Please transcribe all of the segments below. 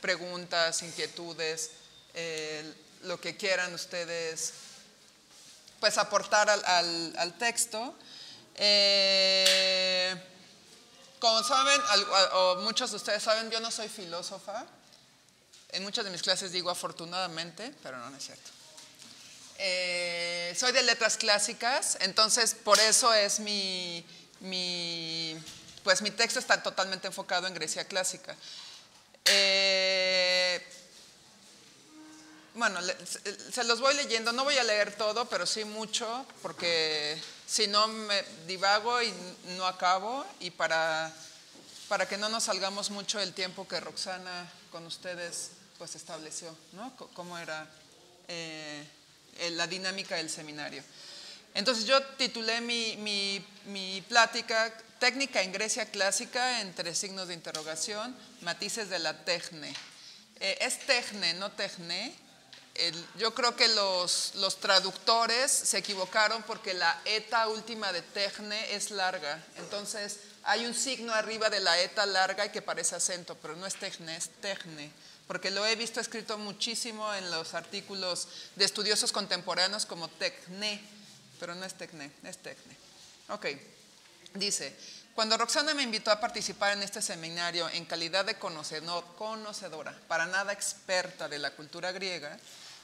preguntas, inquietudes, eh, lo que quieran ustedes pues aportar al, texto. Eh, como saben, o muchos de ustedes saben, yo no soy filósofa. En muchas de mis clases digo afortunadamente, pero no, es cierto. Eh, soy de letras clásicas, entonces por eso es mi, pues mi texto está totalmente enfocado en Grecia clásica. Eh, bueno, se los voy leyendo, no voy a leer todo, pero sí mucho, porque si no me divago y no acabo, y para, para que no nos salgamos mucho del tiempo que Roxana con ustedes pues estableció, ¿no? cómo era eh, la dinámica del seminario. Entonces yo titulé mi, plática Técnica en Grecia clásica entre signos de interrogación, matices de la tecne. Eh, es tecne, no tecne, yo creo que los, traductores se equivocaron porque la eta última de tecne es larga. Entonces hay un signo arriba de la eta larga y que parece acento, pero no es tecne, es tecne. Porque lo he visto escrito muchísimo en los artículos de estudiosos contemporáneos como tecne, pero no es tecne, es tecne. Ok, dice, cuando Roxana me invitó a participar en este seminario en calidad de conocedora, para nada experta de la cultura griega,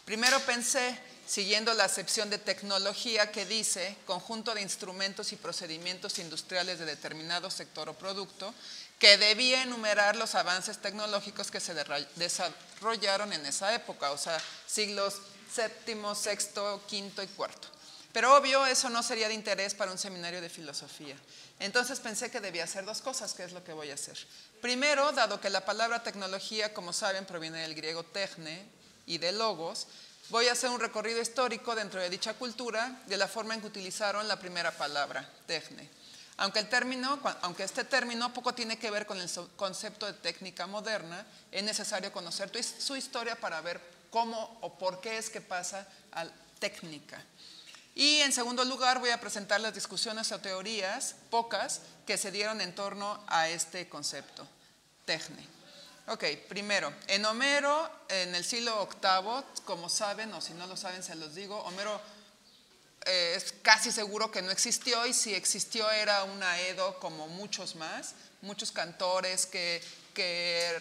Primero pensé, siguiendo la acepción de tecnología que dice conjunto de instrumentos y procedimientos industriales de determinado sector o producto, que debía enumerar los avances tecnológicos que se desarrollaron en esa época, o sea, siglos séptimo, sexto, quinto y cuarto. Pero obvio, eso no sería de interés para un seminario de filosofía. Entonces pensé que debía hacer dos cosas, que es lo que voy a hacer. Primero, dado que la palabra tecnología, como saben, proviene del griego techne, y de logos, voy a hacer un recorrido histórico dentro de dicha cultura de la forma en que utilizaron la primera palabra, tecne. Aunque, el término, aunque este término poco tiene que ver con el concepto de técnica moderna, es necesario conocer su historia para ver cómo o por qué es que pasa a técnica. Y en segundo lugar voy a presentar las discusiones o teorías, pocas, que se dieron en torno a este concepto, tecne. Ok, primero, en Homero, en el siglo VIII, como saben, o si no lo saben, se los digo, Homero eh, es casi seguro que no existió y si existió era una Edo como muchos más, muchos cantores que,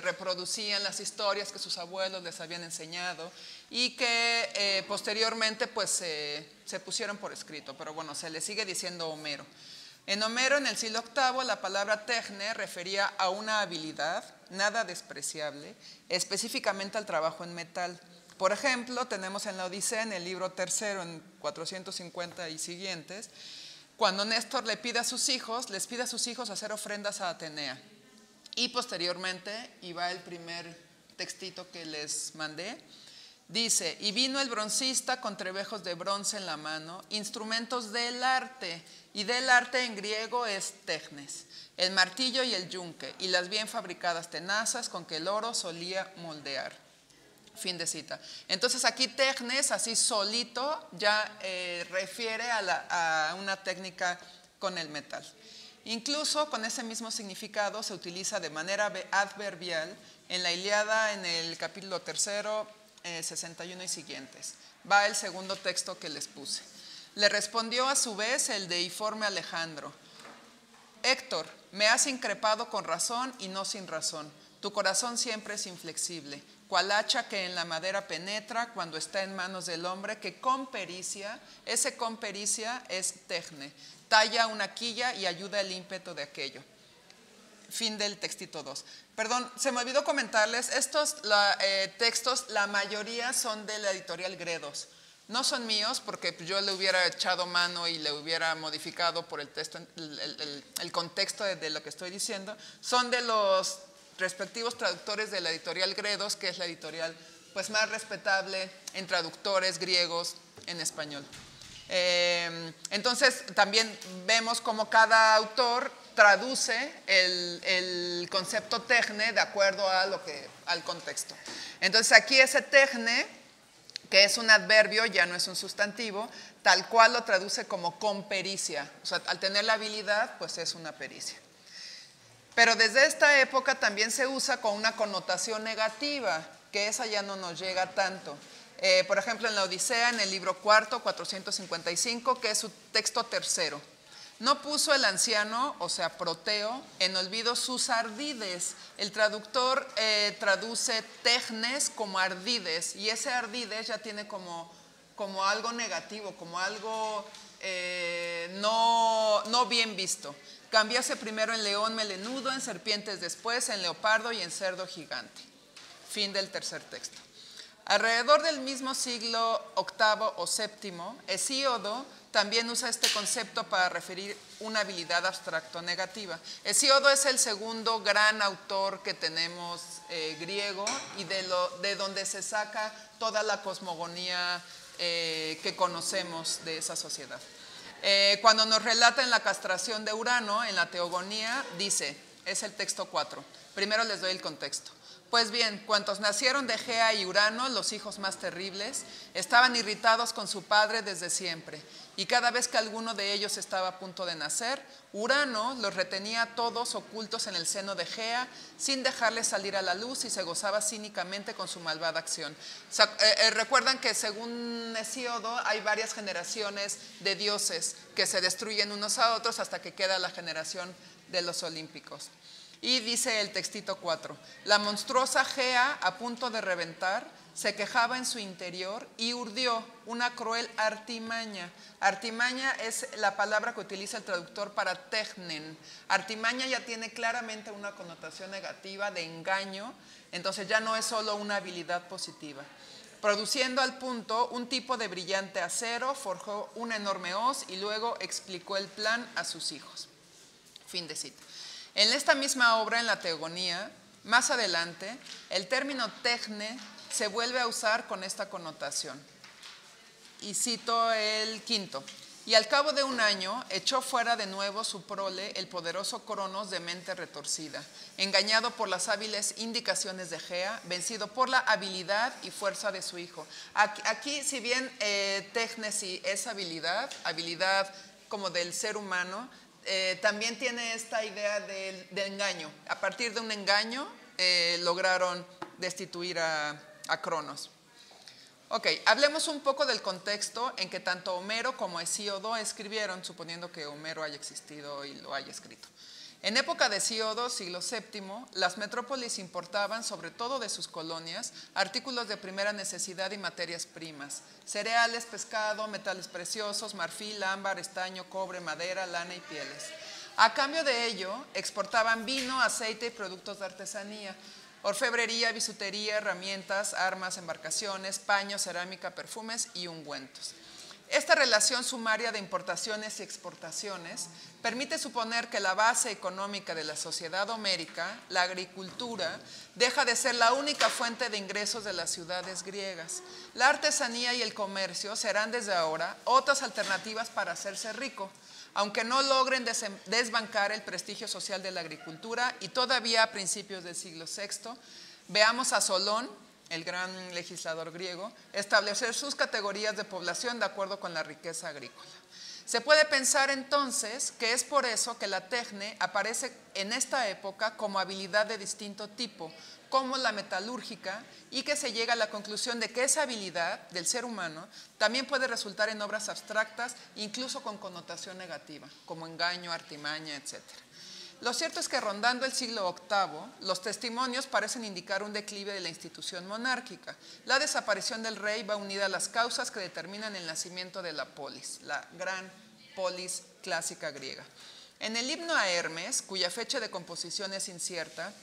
reproducían las historias que sus abuelos les habían enseñado y que eh, posteriormente pues se pusieron por escrito, pero bueno, se le sigue diciendo Homero. En Homero, en el siglo VIII, la palabra tecne refería a una habilidad nada despreciable, específicamente al trabajo en metal. Por ejemplo, tenemos en la Odisea, en el libro tercero, en 450 y siguientes, cuando Néstor le pide a sus hijos, les pide a sus hijos hacer ofrendas a Atenea. Y posteriormente, y va el primer textito que les mandé, dice, y vino el broncista con trebejos de bronce en la mano, instrumentos del arte, y del arte en griego es technes, el martillo y el yunque, y las bien fabricadas tenazas con que el oro solía moldear. Fin de cita. Entonces aquí technes, así solito, ya eh, refiere a, a una técnica con el metal. Incluso con ese mismo significado se utiliza de manera adverbial en la Iliada en el capítulo tercero, 61 eh, y siguientes. Va el segundo texto que les puse. Le respondió a su vez el deiforme Alejandro. Héctor, me has increpado con razón y no sin razón. Tu corazón siempre es inflexible, cual hacha que en la madera penetra cuando está en manos del hombre, que con pericia, ese con pericia es tecne, talla una quilla y ayuda el ímpetu de aquello. Fin del textito 2. Perdón, se me olvidó comentarles, estos eh, textos, la mayoría son de la editorial Gredos. No son míos porque yo le hubiera echado mano y le hubiera modificado por el, texto, el, contexto de, lo que estoy diciendo. Son de los respectivos traductores de la editorial Gredos, que es la editorial pues, más respetable en traductores griegos en español. Eh, entonces también vemos cómo cada autor traduce el, concepto tecne de acuerdo a lo que, al contexto. Entonces aquí ese tecne que es un adverbio, ya no es un sustantivo, tal cual lo traduce como con pericia. O sea, al tener la habilidad, pues es una pericia. Pero desde esta época también se usa con una connotación negativa, que esa ya no nos llega tanto. Eh, por ejemplo, en la Odisea, en el libro cuarto, 455, que es su texto tercero. No puso el anciano, o sea, Proteo, en olvido sus ardides. El traductor eh, traduce tejnes como ardides, y ese ardides ya tiene como, como algo negativo, como algo eh, no, no bien visto. Cambiase primero en león melenudo, en serpientes después, en leopardo y en cerdo gigante. Fin del tercer texto. Alrededor del mismo siglo VIII o VII, Hesíodo también usa este concepto para referir una habilidad abstracto negativa. Hesíodo es el segundo gran autor que tenemos eh, griego y de, lo, de, donde se saca toda la cosmogonía eh, que conocemos de esa sociedad. Eh, cuando nos relata en la castración de Urano, en la teogonía, dice, es el texto 4. Primero les doy el contexto. Pues bien, cuantos nacieron de Gea y Urano, los hijos más terribles, estaban irritados con su padre desde siempre, y cada vez que alguno de ellos estaba a punto de nacer, Urano los retenía todos ocultos en el seno de Gea, sin dejarles salir a la luz y se gozaba cínicamente con su malvada acción. Eh, eh, recuerdan que según Hesíodo hay varias generaciones de dioses que se destruyen unos a otros hasta que queda la generación de los olímpicos. Y dice el textito 4, la monstruosa Gea a punto de reventar se quejaba en su interior y urdió una cruel artimaña. Artimaña es la palabra que utiliza el traductor para tegnen. Artimaña ya tiene claramente una connotación negativa de engaño, entonces ya no es solo una habilidad positiva. Produciendo al punto un tipo de brillante acero, forjó una enorme hoz y luego explicó el plan a sus hijos. Fin de cita. En esta misma obra, en la Teogonía, más adelante, el término tecne se vuelve a usar con esta connotación. Y cito el quinto. Y al cabo de un año echó fuera de nuevo su prole el poderoso Cronos de mente retorcida, engañado por las hábiles indicaciones de Gea, vencido por la habilidad y fuerza de su hijo. Aquí, si bien eh, es habilidad, habilidad como del ser humano, eh, también tiene esta idea de, engaño. A partir de un engaño eh, lograron destituir a, a Cronos. Ok, hablemos un poco del contexto en que tanto Homero como Hesíodo escribieron, suponiendo que Homero haya existido y lo haya escrito. En época de Hesíodo, siglo VII, las metrópolis importaban, sobre todo de sus colonias, artículos de primera necesidad y materias primas, cereales, pescado, metales preciosos, marfil, ámbar, estaño, cobre, madera, lana y pieles. A cambio de ello, exportaban vino, aceite y productos de artesanía, orfebrería, bisutería, herramientas, armas, embarcaciones, paños, cerámica, perfumes y ungüentos. Esta relación sumaria de importaciones y exportaciones permite suponer que la base económica de la sociedad homérica, la agricultura, deja de ser la única fuente de ingresos de las ciudades griegas. La artesanía y el comercio serán desde ahora otras alternativas para hacerse rico, aunque no logren desbancar el prestigio social de la agricultura y todavía a principios del siglo VI, veamos a Solón, el gran legislador griego, establecer sus categorías de población de acuerdo con la riqueza agrícola. Se puede pensar entonces que es por eso que la tecne aparece en esta época como habilidad de distinto tipo, como la metalúrgica, y que se llega a la conclusión de que esa habilidad del ser humano también puede resultar en obras abstractas, incluso con connotación negativa, como engaño, artimaña, etcétera. Lo cierto es que rondando el siglo VIII, los testimonios parecen indicar un declive de la institución monárquica. La desaparición del rey va unida a las causas que determinan el nacimiento de la polis, la gran polis clásica griega. En el himno a Hermes, cuya fecha de composición es incierta,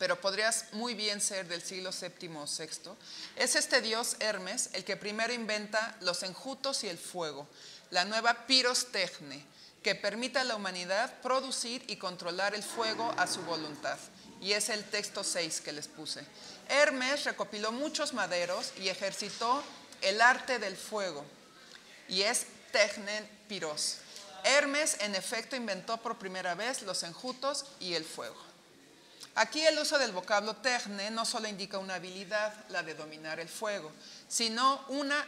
pero podría muy bien ser del siglo VII o VI, es este dios Hermes el que primero inventa los enjutos y el fuego, la nueva pirostechne, que permita a la humanidad producir y controlar el fuego a su voluntad. Y es el texto 6 que les puse. Hermes recopiló muchos maderos y ejercitó el arte del fuego. Y es Technen Piros. Hermes, en efecto, inventó por primera vez los enjutos y el fuego. Aquí el uso del vocablo techne no solo indica una habilidad, la de dominar el fuego, sino una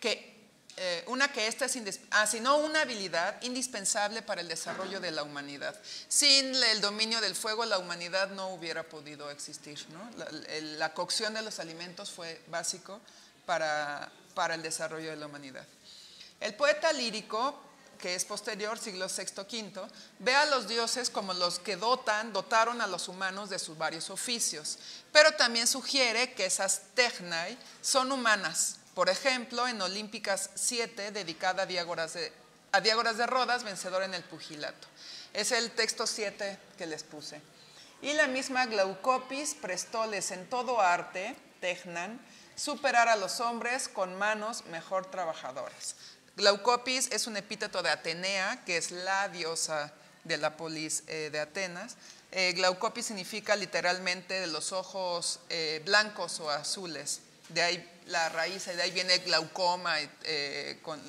que eh, una que esta es, ah, sino una habilidad indispensable para el desarrollo de la humanidad. Sin el dominio del fuego, la humanidad no hubiera podido existir. La, cocción de los alimentos fue básico para, para el desarrollo de la humanidad. El poeta lírico, que es posterior, siglo VI, V, ve a los dioses como los que dotan, dotaron a los humanos de sus varios oficios, pero también sugiere que esas technai son humanas, por ejemplo, en Olímpicas 7, dedicada a Diágoras de, a de Rodas, vencedor en el pugilato. Es el texto 7 que les puse. Y la misma Glaucopis prestóles en todo arte, Tecnan, superar a los hombres con manos mejor trabajadoras. Glaucopis es un epíteto de Atenea, que es la diosa de la polis eh, de Atenas. Eh, Glaucopis significa literalmente de los ojos eh, blancos o azules. De ahí la raíz, de ahí viene glaucoma, con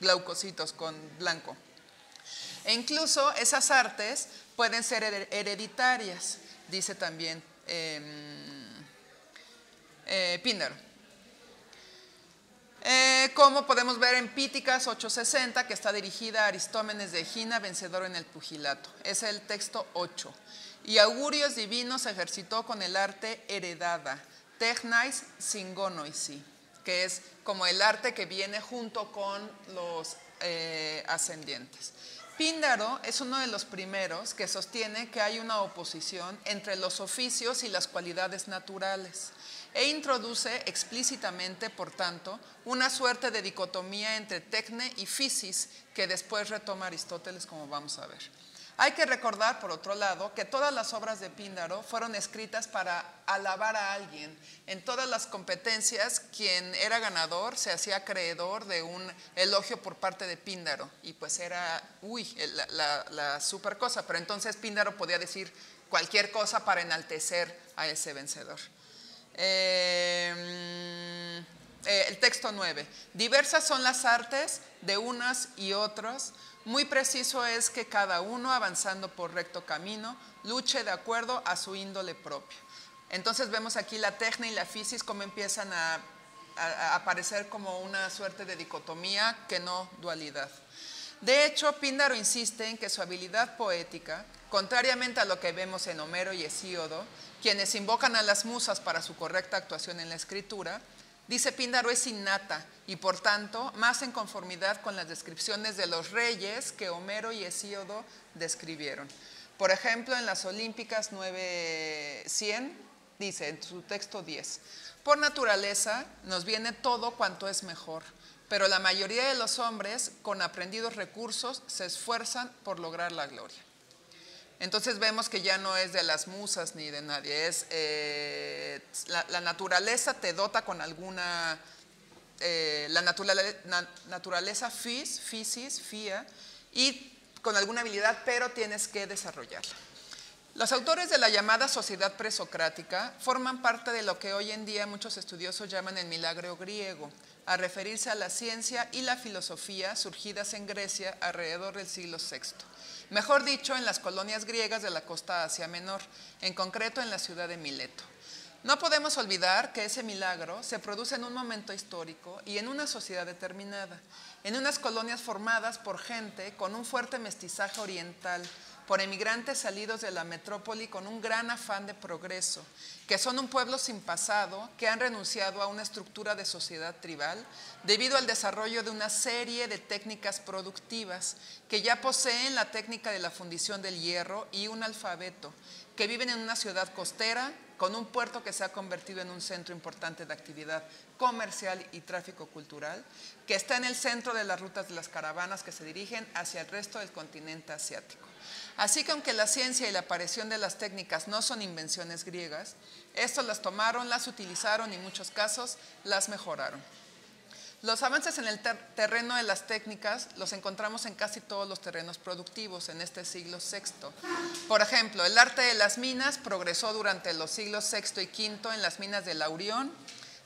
glaucocitos con blanco. E incluso esas artes pueden ser hereditarias, dice también em, eh, como podemos ver en Píticas 860, que está dirigida a Aristómenes de Egina, vencedor en el pugilato. Es el texto 8. Y augurios divinos ejercitó con el arte heredada Technais Singonoisi, que es como el arte que viene junto con los eh, ascendientes. Píndaro es uno de los primeros que sostiene que hay una oposición entre los oficios y las cualidades naturales e introduce explícitamente, por tanto, una suerte de dicotomía entre tecne y physis que después retoma Aristóteles, como vamos a ver. Hay que recordar, por otro lado, que todas las obras de Píndaro fueron escritas para alabar a alguien. En todas las competencias, quien era ganador se hacía acreedor de un elogio por parte de Píndaro. Y pues era, uy, la, super cosa. Pero entonces Píndaro podía decir cualquier cosa para enaltecer a ese vencedor. Eh, eh, el texto 9. Diversas son las artes de unas y otras muy preciso es que cada uno, avanzando por recto camino, luche de acuerdo a su índole propio. Entonces vemos aquí la técnica y la fisis como empiezan a, aparecer como una suerte de dicotomía que no dualidad. De hecho, Píndaro insiste en que su habilidad poética, contrariamente a lo que vemos en Homero y Hesíodo, quienes invocan a las musas para su correcta actuación en la escritura, Dice Píndaro es innata y por tanto más en conformidad con las descripciones de los reyes que Homero y Hesíodo describieron. Por ejemplo, en las Olímpicas 9.100 dice en su texto 10, por naturaleza nos viene todo cuanto es mejor, pero la mayoría de los hombres con aprendidos recursos se esfuerzan por lograr la gloria. Entonces vemos que ya no es de las musas ni de nadie, es eh, la, naturaleza te dota con alguna, eh, la naturaleza fis, fisis, fia, y con alguna habilidad, pero tienes que desarrollarla. Los autores de la llamada sociedad presocrática forman parte de lo que hoy en día muchos estudiosos llaman el milagro griego, a referirse a la ciencia y la filosofía surgidas en Grecia alrededor del siglo VI mejor dicho, en las colonias griegas de la costa Asia Menor, en concreto en la ciudad de Mileto. No podemos olvidar que ese milagro se produce en un momento histórico y en una sociedad determinada, en unas colonias formadas por gente con un fuerte mestizaje oriental, por emigrantes salidos de la metrópoli con un gran afán de progreso, que son un pueblo sin pasado, que han renunciado a una estructura de sociedad tribal debido al desarrollo de una serie de técnicas productivas, que ya poseen la técnica de la fundición del hierro y un alfabeto, que viven en una ciudad costera con un puerto que se ha convertido en un centro importante de actividad comercial y tráfico cultural, que está en el centro de las rutas de las caravanas que se dirigen hacia el resto del continente asiático. Así que aunque la ciencia y la aparición de las técnicas no son invenciones griegas, estos las tomaron, las utilizaron y en muchos casos las mejoraron. Los avances en el terreno de las técnicas los encontramos en casi todos los terrenos productivos en este siglo VI. Por ejemplo, el arte de las minas progresó durante los siglos VI y V en las minas de Laurión,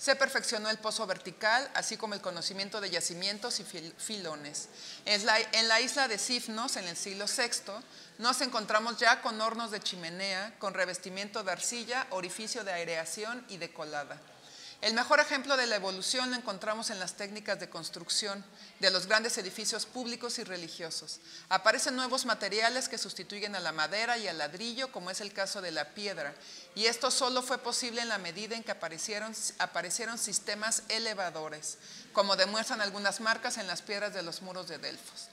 se perfeccionó el pozo vertical, así como el conocimiento de yacimientos y filones. En la, isla de Sifnos, en el siglo VI, nos encontramos ya con hornos de chimenea, con revestimiento de arcilla, orificio de aireación y de colada. El mejor ejemplo de la evolución lo encontramos en las técnicas de construcción de los grandes edificios públicos y religiosos. Aparecen nuevos materiales que sustituyen a la madera y al ladrillo, como es el caso de la piedra, y esto solo fue posible en la medida en que aparecieron, aparecieron sistemas elevadores, como demuestran algunas marcas en las piedras de los muros de Delfos.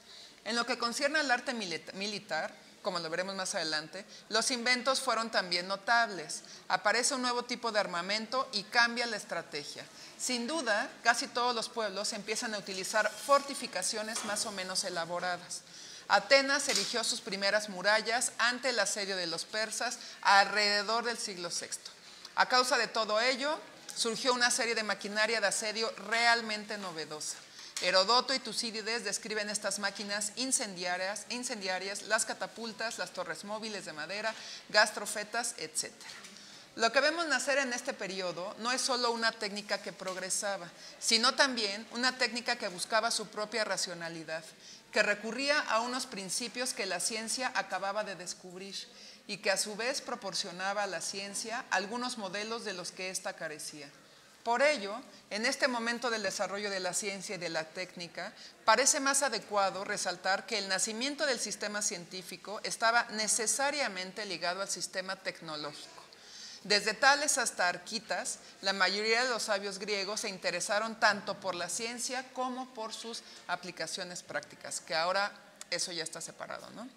En lo que concierne al arte militar, como lo veremos más adelante, los inventos fueron también notables. Aparece un nuevo tipo de armamento y cambia la estrategia. Sin duda, casi todos los pueblos empiezan a utilizar fortificaciones más o menos elaboradas. Atenas erigió sus primeras murallas ante el asedio de los persas alrededor del siglo VI. A causa de todo ello, surgió una serie de maquinaria de asedio realmente novedosa. Herodoto y Tucídides describen estas máquinas incendiarias, incendiarias, las catapultas, las torres móviles de madera, gastrofetas, etc. Lo que vemos nacer en este periodo no es solo una técnica que progresaba, sino también una técnica que buscaba su propia racionalidad, que recurría a unos principios que la ciencia acababa de descubrir y que a su vez proporcionaba a la ciencia algunos modelos de los que ésta carecía. Por ello, en este momento del desarrollo de la ciencia y de la técnica, parece más adecuado resaltar que el nacimiento del sistema científico estaba necesariamente ligado al sistema tecnológico. Desde Tales hasta Arquitas, la mayoría de los sabios griegos se interesaron tanto por la ciencia como por sus aplicaciones prácticas, que ahora eso ya está separado. ¿no?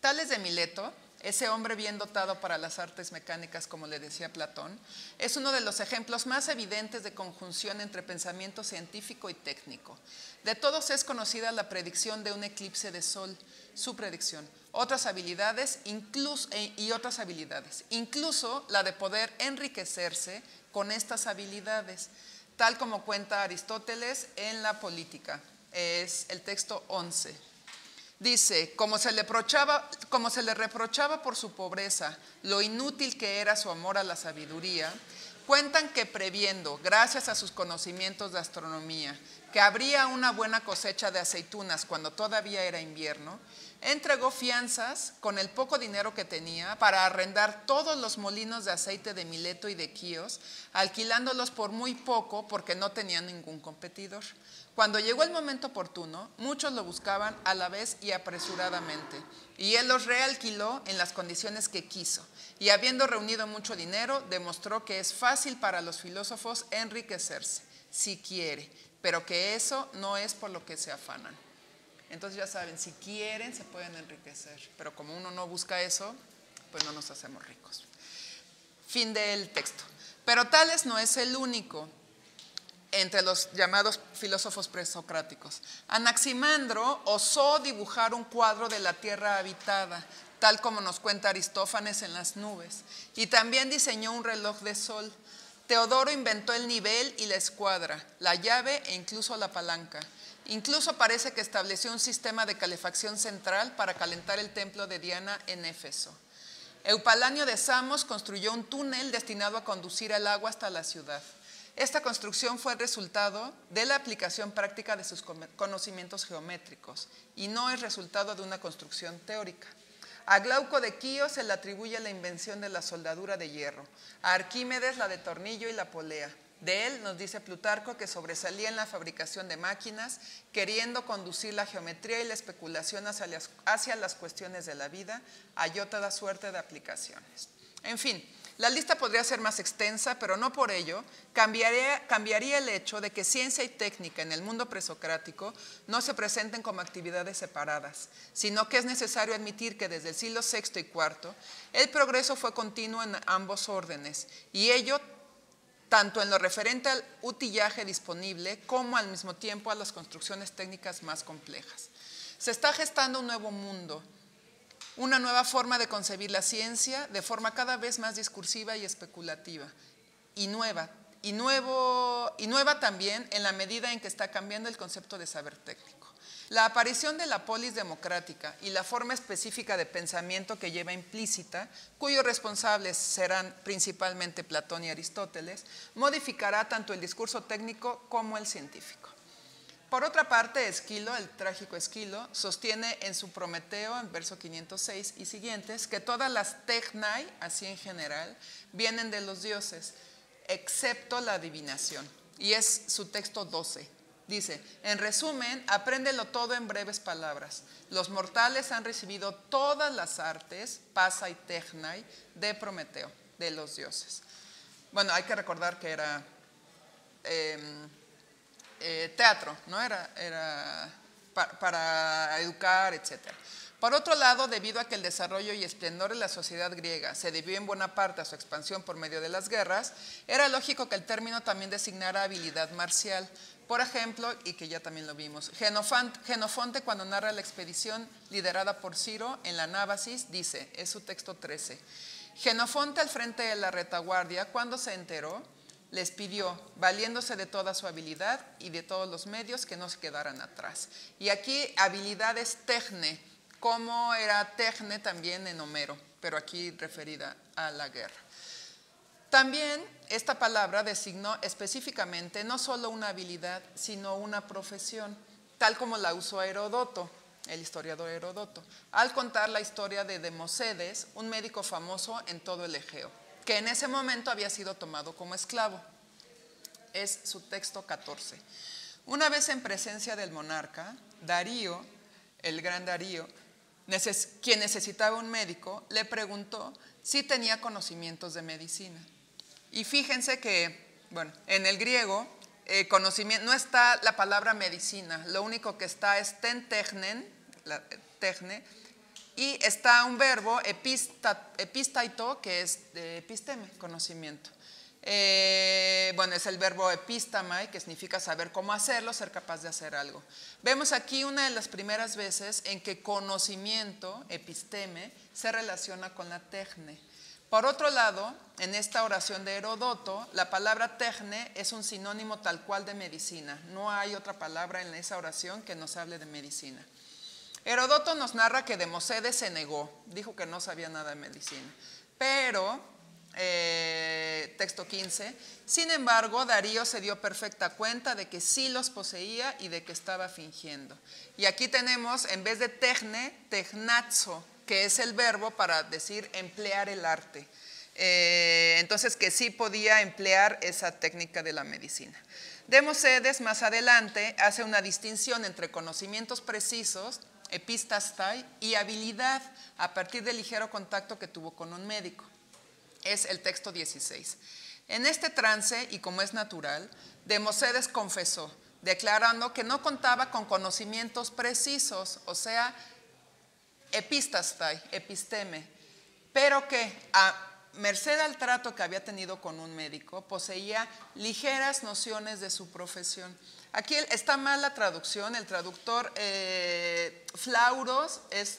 Tales de Mileto ese hombre bien dotado para las artes mecánicas, como le decía Platón, es uno de los ejemplos más evidentes de conjunción entre pensamiento científico y técnico. De todos es conocida la predicción de un eclipse de sol, su predicción, otras habilidades incluso, e, y otras habilidades, incluso la de poder enriquecerse con estas habilidades, tal como cuenta Aristóteles en la política. Es el texto 11. Dice, como se, le como se le reprochaba por su pobreza lo inútil que era su amor a la sabiduría, cuentan que previendo, gracias a sus conocimientos de astronomía, que habría una buena cosecha de aceitunas cuando todavía era invierno, entregó fianzas con el poco dinero que tenía para arrendar todos los molinos de aceite de Mileto y de Quíos, alquilándolos por muy poco porque no tenía ningún competidor. Cuando llegó el momento oportuno, muchos lo buscaban a la vez y apresuradamente, y él los realquiló en las condiciones que quiso, y habiendo reunido mucho dinero, demostró que es fácil para los filósofos enriquecerse, si quiere, pero que eso no es por lo que se afanan. Entonces ya saben, si quieren se pueden enriquecer, pero como uno no busca eso, pues no nos hacemos ricos. Fin del texto. Pero Tales no es el único entre los llamados filósofos presocráticos. Anaximandro osó dibujar un cuadro de la tierra habitada, tal como nos cuenta Aristófanes en las nubes, y también diseñó un reloj de sol. Teodoro inventó el nivel y la escuadra, la llave e incluso la palanca. Incluso parece que estableció un sistema de calefacción central para calentar el templo de Diana en Éfeso. Eupalanio de Samos construyó un túnel destinado a conducir el agua hasta la ciudad. Esta construcción fue el resultado de la aplicación práctica de sus conocimientos geométricos y no es resultado de una construcción teórica. A Glauco de Quío se le atribuye la invención de la soldadura de hierro, a Arquímedes la de tornillo y la polea. De él nos dice Plutarco que sobresalía en la fabricación de máquinas, queriendo conducir la geometría y la especulación hacia las, hacia las cuestiones de la vida, halló toda suerte de aplicaciones. En fin, la lista podría ser más extensa, pero no por ello cambiaría, el hecho de que ciencia y técnica en el mundo presocrático no se presenten como actividades separadas, sino que es necesario admitir que desde el siglo VI y IV el progreso fue continuo en ambos órdenes y ello tanto en lo referente al utillaje disponible como al mismo tiempo a las construcciones técnicas más complejas. Se está gestando un nuevo mundo una nueva forma de concebir la ciencia de forma cada vez más discursiva y especulativa, y nueva, y, nuevo, y nueva también en la medida en que está cambiando el concepto de saber técnico. La aparición de la polis democrática y la forma específica de pensamiento que lleva implícita, cuyos responsables serán principalmente Platón y Aristóteles, modificará tanto el discurso técnico como el científico. Por otra parte, Esquilo, el trágico Esquilo, sostiene en su Prometeo, en verso 506 y siguientes, que todas las technai, así en general, vienen de los dioses. excepto la adivinación. Y es su texto 12. Dice, en resumen, apréndelo todo en breves palabras. Los mortales han recibido todas las artes, pasa y tecnai, de Prometeo, de los dioses. Bueno, hay que recordar que era em, eh, teatro, ¿no? Era, era para educar, etcétera. Por otro lado, debido a que el desarrollo y esplendor de la sociedad griega se debió en buena parte a su expansión por medio de las guerras, era lógico que el término también designara habilidad marcial. Por ejemplo, y que ya también lo vimos, Genofonte cuando narra la expedición liderada por Ciro en la Nábasis dice, es su texto 13, Genofonte al frente de la retaguardia, cuando se enteró, les pidió, valiéndose de toda su habilidad y de todos los medios, que no se quedaran atrás. Y aquí habilidad es tecne, como era Tecne también en Homero, pero aquí referida a la guerra. También esta palabra designó específicamente no solo una habilidad, sino una profesión, tal como la usó Herodoto, el historiador Herodoto, al contar la historia de Democedes, un médico famoso en todo el Egeo, que en ese momento había sido tomado como esclavo. Es su texto 14. Una vez en presencia del monarca, Darío, el gran Darío, quien necesitaba un médico, le preguntó si tenía conocimientos de medicina. Y fíjense que, bueno, en el griego eh, conocimiento, no está la palabra medicina, lo único que está es ten la, y está un verbo epistaito, que es de episteme, conocimiento. Eh, bueno, es el verbo epistamai, que significa saber cómo hacerlo, ser capaz de hacer algo. Vemos aquí una de las primeras veces en que conocimiento, episteme, se relaciona con la tecne. Por otro lado, en esta oración de Herodoto, la palabra tecne es un sinónimo tal cual de medicina. No hay otra palabra en esa oración que nos hable de medicina. Herodoto nos narra que Democedes se negó, dijo que no sabía nada de medicina. Pero eh, texto 15. Sin embargo, Darío se dio perfecta cuenta de que sí los poseía y de que estaba fingiendo. Y aquí tenemos, en vez de tecne, tecnazo, que es el verbo para decir emplear el arte. Eh, entonces, que sí podía emplear esa técnica de la medicina. Democedes más adelante hace una distinción entre conocimientos precisos, epistastai, y habilidad a partir del ligero contacto que tuvo con un médico es el texto 16. En este trance, y como es natural, Democedes confesó, declarando que no contaba con conocimientos precisos, o sea, epistastai, episteme, pero que a merced al trato que había tenido con un médico, poseía ligeras nociones de su profesión. Aquí está mal la traducción, el traductor eh, Flauros es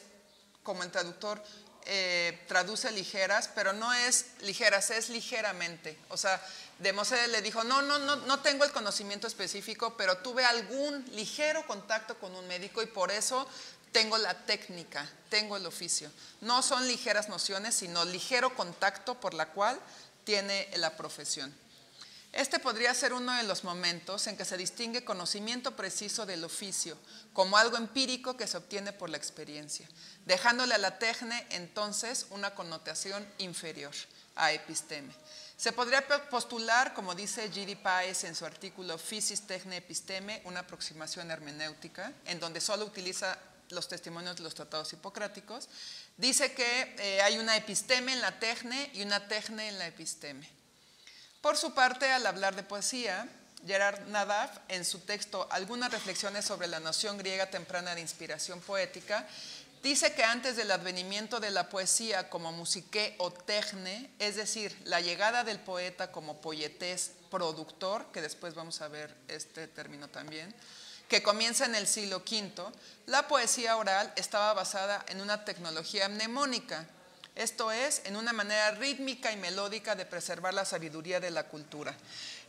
como el traductor eh, traduce ligeras, pero no es ligeras, es ligeramente. O sea, Demóstenes le dijo, no, no, no, no tengo el conocimiento específico, pero tuve algún ligero contacto con un médico y por eso tengo la técnica, tengo el oficio. No son ligeras nociones, sino ligero contacto por la cual tiene la profesión. Este podría ser uno de los momentos en que se distingue conocimiento preciso del oficio como algo empírico que se obtiene por la experiencia, dejándole a la tecne entonces una connotación inferior a episteme. Se podría postular, como dice G.D. Páez en su artículo Physis Techne Episteme, una aproximación hermenéutica, en donde solo utiliza los testimonios de los tratados hipocráticos, dice que eh, hay una episteme en la tecne y una tecne en la episteme. Por su parte, al hablar de poesía, Gerard Nadav, en su texto Algunas reflexiones sobre la noción griega temprana de inspiración poética, dice que antes del advenimiento de la poesía como musiqué o tecne, es decir, la llegada del poeta como poetés productor, que después vamos a ver este término también, que comienza en el siglo V, la poesía oral estaba basada en una tecnología mnemónica, esto es, en una manera rítmica y melódica de preservar la sabiduría de la cultura.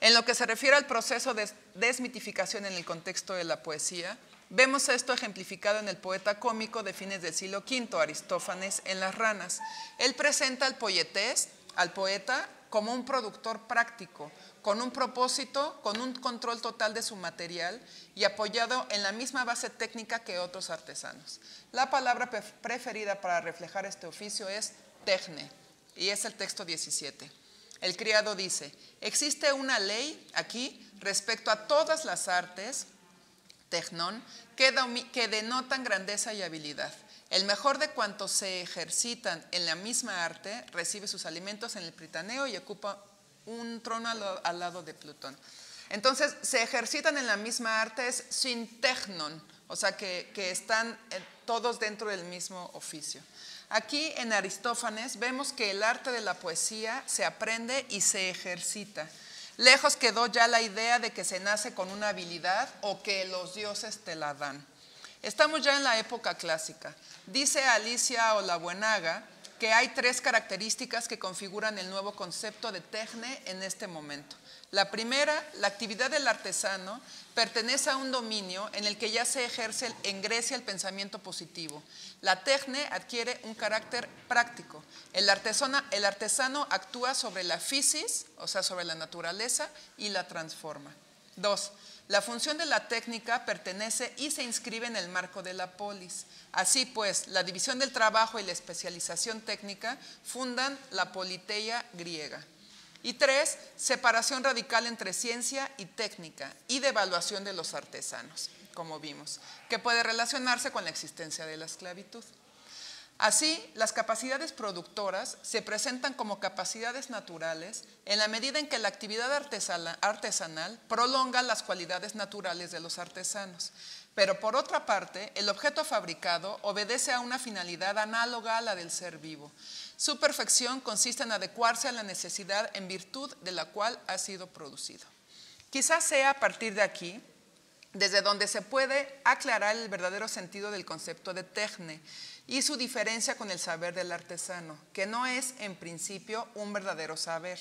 En lo que se refiere al proceso de desmitificación en el contexto de la poesía, vemos esto ejemplificado en el poeta cómico de fines del siglo V, Aristófanes, en Las Ranas. Él presenta al poetés, al poeta, como un productor práctico, con un propósito, con un control total de su material y apoyado en la misma base técnica que otros artesanos. La palabra preferida para reflejar este oficio es tecne, y es el texto 17. el criado dice, existe una ley aquí respecto a todas las artes, tecnón, que, que denotan grandeza y habilidad. El mejor de cuantos se ejercitan en la misma arte recibe sus alimentos en el Pritaneo y ocupa un trono al, lado de Plutón. Entonces, se ejercitan en la misma arte, es tecnon, o sea, que, que están eh, todos dentro del mismo oficio. Aquí en Aristófanes vemos que el arte de la poesía se aprende y se ejercita. Lejos quedó ya la idea de que se nace con una habilidad o que los dioses te la dan. Estamos ya en la época clásica. Dice Alicia Olabuenaga que hay tres características que configuran el nuevo concepto de tecne en este momento. La primera, la actividad del artesano pertenece a un dominio en el que ya se ejerce en Grecia el pensamiento positivo. La tecne adquiere un carácter práctico. El artesano, actúa sobre la fisis, o sea, sobre la naturaleza, y la transforma. Dos, la función de la técnica pertenece y se inscribe en el marco de la polis. Así pues, la división del trabajo y la especialización técnica fundan la politeia griega. Y tres, separación radical entre ciencia y técnica y de evaluación de los artesanos, como vimos, que puede relacionarse con la existencia de la esclavitud. Así, las capacidades productoras se presentan como capacidades naturales en la medida en que la actividad artesanal prolonga las cualidades naturales de los artesanos. Pero por otra parte, el objeto fabricado obedece a una finalidad análoga a la del ser vivo. Su perfección consiste en adecuarse a la necesidad en virtud de la cual ha sido producido. Quizás sea a partir de aquí desde donde se puede aclarar el verdadero sentido del concepto de tecne y su diferencia con el saber del artesano, que no es en principio un verdadero saber,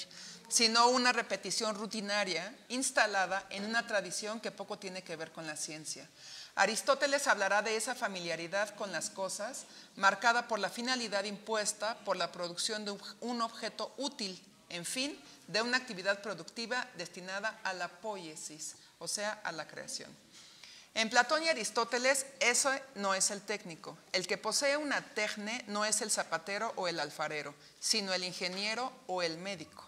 sino una repetición rutinaria instalada en una tradición que poco tiene que ver con la ciencia. Aristóteles hablará de esa familiaridad con las cosas, marcada por la finalidad impuesta por la producción de un objeto útil, en fin, de una actividad productiva destinada a la poiesis, o sea, a la creación. En Platón y Aristóteles, eso no es el técnico. El que posee una tecne no es el zapatero o el alfarero, sino el ingeniero o el médico.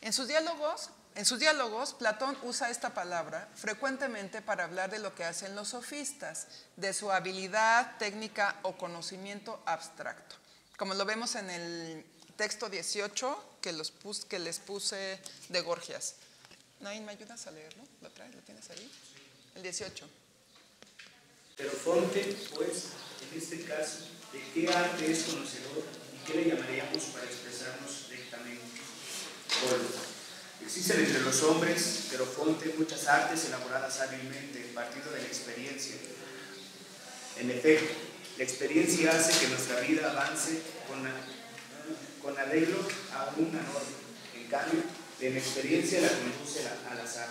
En sus diálogos, en sus diálogos, Platón usa esta palabra frecuentemente para hablar de lo que hacen los sofistas, de su habilidad, técnica o conocimiento abstracto. Como lo vemos en el texto 18 que, que les puse de Gorgias. Nain, ¿me ayudas a leerlo? ¿Lo traes? ¿Lo tienes ahí? El 18. Pero Fonte, pues, en este caso, ¿de qué arte es conocedor y qué le llamaríamos para expresarnos directamente? Existen entre los hombres, pero Fonte, muchas artes elaboradas hábilmente, partiendo de la experiencia. En efecto, la experiencia hace que nuestra vida avance con, con arreglo a una norma. En cambio, la experiencia la conduce al azar.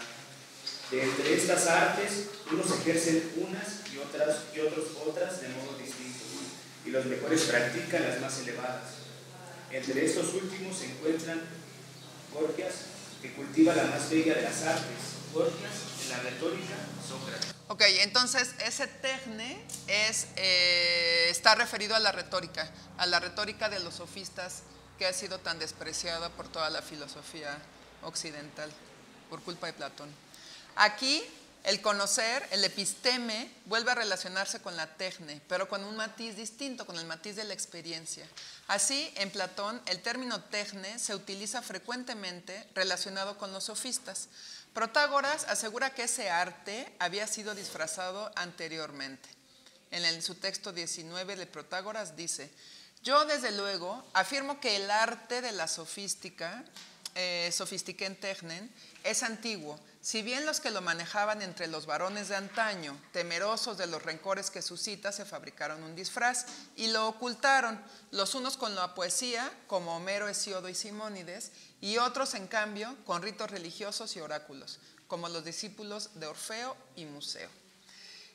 De entre estas artes, unos ejercen unas y otras y otros otras de modo distinto, y los mejores practican las más elevadas. Entre estos últimos se encuentran Gorgias, que cultiva la más bella de las artes, Gorgias en la retórica, Sócrates. Ok, entonces ese tecne es, eh, está referido a la retórica, a la retórica de los sofistas que ha sido tan despreciada por toda la filosofía occidental por culpa de Platón. Aquí el conocer, el episteme, vuelve a relacionarse con la tecne, pero con un matiz distinto, con el matiz de la experiencia. Así, en Platón, el término tecne se utiliza frecuentemente relacionado con los sofistas. Protágoras asegura que ese arte había sido disfrazado anteriormente. En su texto 19 de Protágoras dice, yo desde luego afirmo que el arte de la sofística, eh, sofistiquen technen, es antiguo, si bien los que lo manejaban entre los varones de antaño, temerosos de los rencores que suscita, se fabricaron un disfraz y lo ocultaron, los unos con la poesía, como Homero, Hesiodo y Simónides, y otros, en cambio, con ritos religiosos y oráculos, como los discípulos de Orfeo y Museo.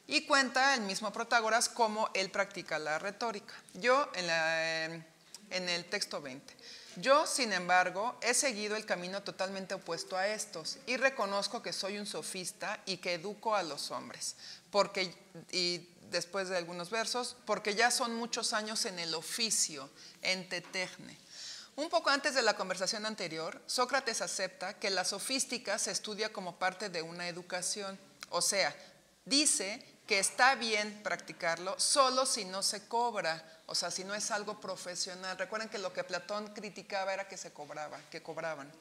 Y cuenta el mismo Protágoras cómo él practica la retórica. Yo, en, en el texto 20. Yo, sin embargo, he seguido el camino totalmente opuesto a estos y reconozco que soy un sofista y que educo a los hombres, porque, y después de algunos versos, porque ya son muchos años en el oficio, en tetecne. Un poco antes de la conversación anterior, Sócrates acepta que la sofística se estudia como parte de una educación, o sea, dice que está bien practicarlo solo si no se cobra, o sea, si no es algo profesional. Recuerden que lo que Platón criticaba era que se cobraba, que cobraban.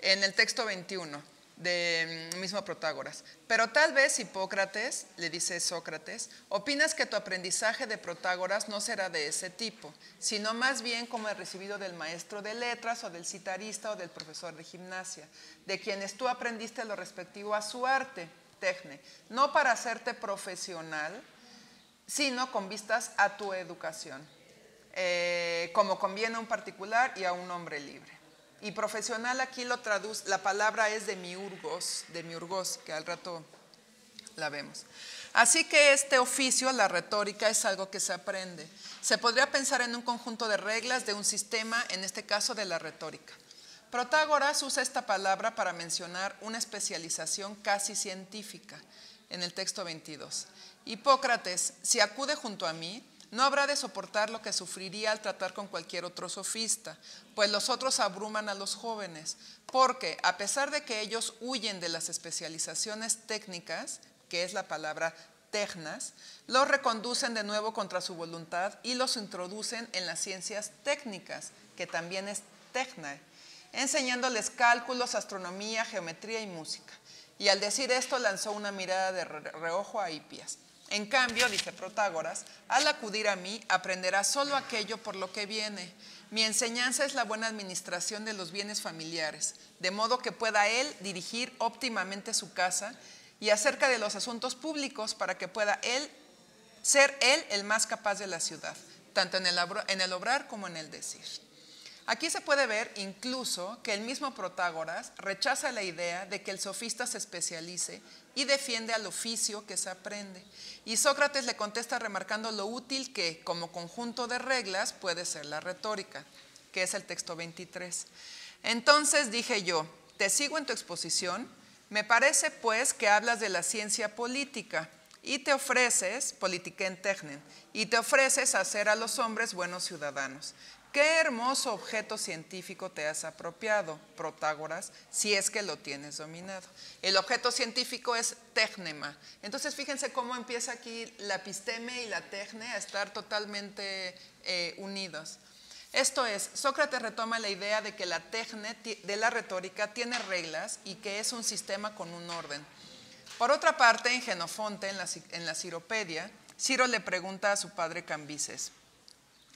En el texto 21 de mm, mismo Protágoras. Pero tal vez Hipócrates, le dice Sócrates, opinas que tu aprendizaje de Protágoras no será de ese tipo, sino más bien como el recibido del maestro de letras o del citarista o del profesor de gimnasia, de quienes tú aprendiste lo respectivo a su arte, tecne, no para hacerte profesional, sino con vistas a tu educación, eh, como conviene a un particular y a un hombre libre. Y profesional aquí lo traduce, la palabra es de miurgos, de miurgos, que al rato la vemos. Así que este oficio, la retórica, es algo que se aprende. Se podría pensar en un conjunto de reglas de un sistema, en este caso de la retórica. Protágoras usa esta palabra para mencionar una especialización casi científica en el texto 22. Hipócrates, si acude junto a mí, no habrá de soportar lo que sufriría al tratar con cualquier otro sofista, pues los otros abruman a los jóvenes, porque a pesar de que ellos huyen de las especializaciones técnicas, que es la palabra tecnas, los reconducen de nuevo contra su voluntad y los introducen en las ciencias técnicas, que también es tecna, enseñándoles cálculos, astronomía, geometría y música. Y al decir esto lanzó una mirada de reojo a Hipias. En cambio, dice Protágoras, al acudir a mí aprenderá solo aquello por lo que viene. Mi enseñanza es la buena administración de los bienes familiares, de modo que pueda él dirigir óptimamente su casa y acerca de los asuntos públicos para que pueda él ser él el más capaz de la ciudad, tanto en el, en el obrar como en el decir. Aquí se puede ver incluso que el mismo Protágoras rechaza la idea de que el sofista se especialice y defiende al oficio que se aprende. Y Sócrates le contesta remarcando lo útil que, como conjunto de reglas, puede ser la retórica, que es el texto 23. Entonces dije yo, te sigo en tu exposición, me parece pues que hablas de la ciencia política y te ofreces, politica en y te ofreces hacer a los hombres buenos ciudadanos. Qué hermoso objeto científico te has apropiado, Protágoras, si es que lo tienes dominado. El objeto científico es tecnema. Entonces fíjense cómo empieza aquí la episteme y la tecne a estar totalmente eh, unidos. Esto es, Sócrates retoma la idea de que la tecne de la retórica tiene reglas y que es un sistema con un orden. Por otra parte, en Genofonte, en en la Ciropedia, Ciro le pregunta a su padre Cambises,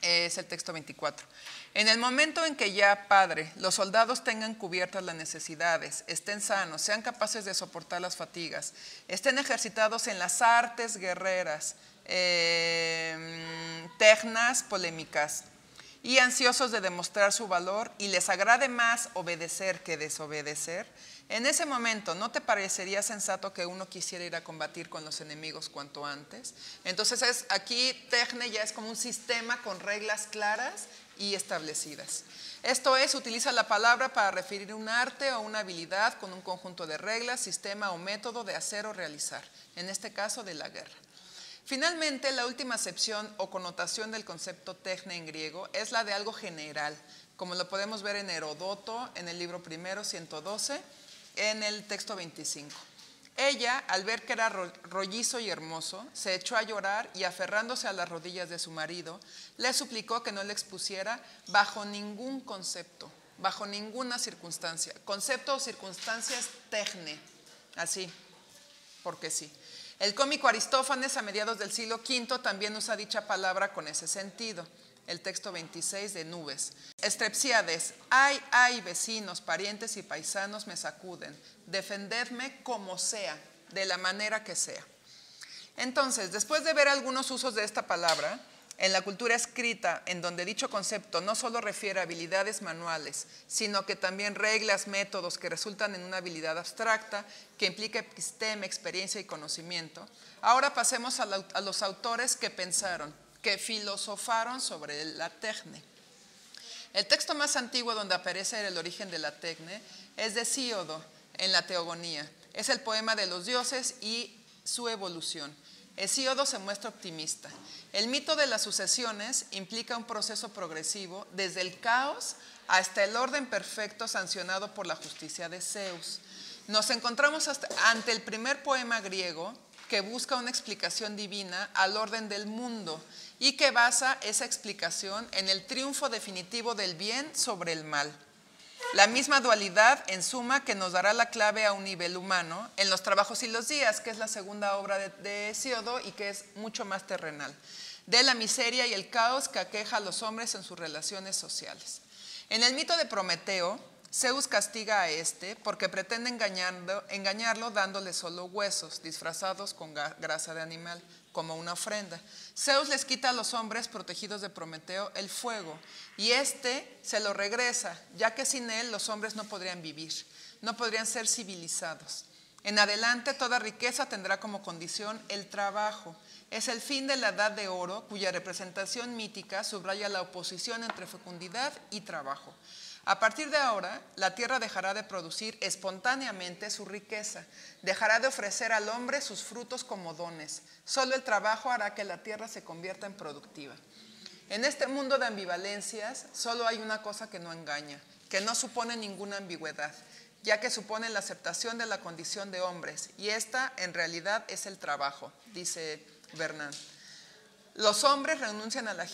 es el texto 24. En el momento en que ya, Padre, los soldados tengan cubiertas las necesidades, estén sanos, sean capaces de soportar las fatigas, estén ejercitados en las artes guerreras, eh, tecnas polémicas, y ansiosos de demostrar su valor y les agrade más obedecer que desobedecer, en ese momento, ¿no te parecería sensato que uno quisiera ir a combatir con los enemigos cuanto antes? Entonces es, aquí Tecne ya es como un sistema con reglas claras y establecidas. Esto es, utiliza la palabra para referir un arte o una habilidad con un conjunto de reglas, sistema o método de hacer o realizar, en este caso de la guerra. Finalmente, la última acepción o connotación del concepto tecne en griego es la de algo general, como lo podemos ver en Herodoto, en el libro primero 112, en el texto 25. Ella, al ver que era rollizo y hermoso, se echó a llorar y aferrándose a las rodillas de su marido, le suplicó que no le expusiera bajo ningún concepto, bajo ninguna circunstancia. Concepto o circunstancias tecne, así, porque sí. El cómico Aristófanes a mediados del siglo V también usa dicha palabra con ese sentido. El texto 26 de Nubes. Estrepsiades, ay, ay, vecinos, parientes y paisanos me sacuden. Defendedme como sea, de la manera que sea. Entonces, después de ver algunos usos de esta palabra, en la cultura escrita, en donde dicho concepto no solo refiere a habilidades manuales, sino que también reglas, métodos que resultan en una habilidad abstracta que implica episteme, experiencia y conocimiento, ahora pasemos a, los autores que pensaron, que filosofaron sobre la tecne. El texto más antiguo donde aparece el origen de la tecne es de Síodo, en la Teogonía. Es el poema de los dioses y su evolución. Hesíodo se muestra optimista. El mito de las sucesiones implica un proceso progresivo desde el caos hasta el orden perfecto sancionado por la justicia de Zeus. Nos encontramos ante el primer poema griego que busca una explicación divina al orden del mundo y que basa esa explicación en el triunfo definitivo del bien sobre el mal. La misma dualidad, en suma, que nos dará la clave a un nivel humano en los trabajos y los días, que es la segunda obra de, Hesíodo y que es mucho más terrenal, de la miseria y el caos que aqueja a los hombres en sus relaciones sociales. En el mito de Prometeo, Zeus castiga a este porque pretende engañarlo dándole solo huesos disfrazados con grasa de animal, como una ofrenda. Zeus les quita a los hombres protegidos de Prometeo el fuego y este se lo regresa, ya que sin él los hombres no podrían vivir, no podrían ser civilizados. En adelante toda riqueza tendrá como condición el trabajo. Es el fin de la edad de oro cuya representación mítica subraya la oposición entre fecundidad y trabajo. A partir de ahora, la tierra dejará de producir espontáneamente su riqueza, dejará de ofrecer al hombre sus frutos como dones. Solo el trabajo hará que la tierra se convierta en productiva. En este mundo de ambivalencias, solo hay una cosa que no engaña, que no supone ninguna ambigüedad, ya que supone la aceptación de la condición de hombres, y esta en realidad es el trabajo, dice Bernán. Los hombres renuncian a la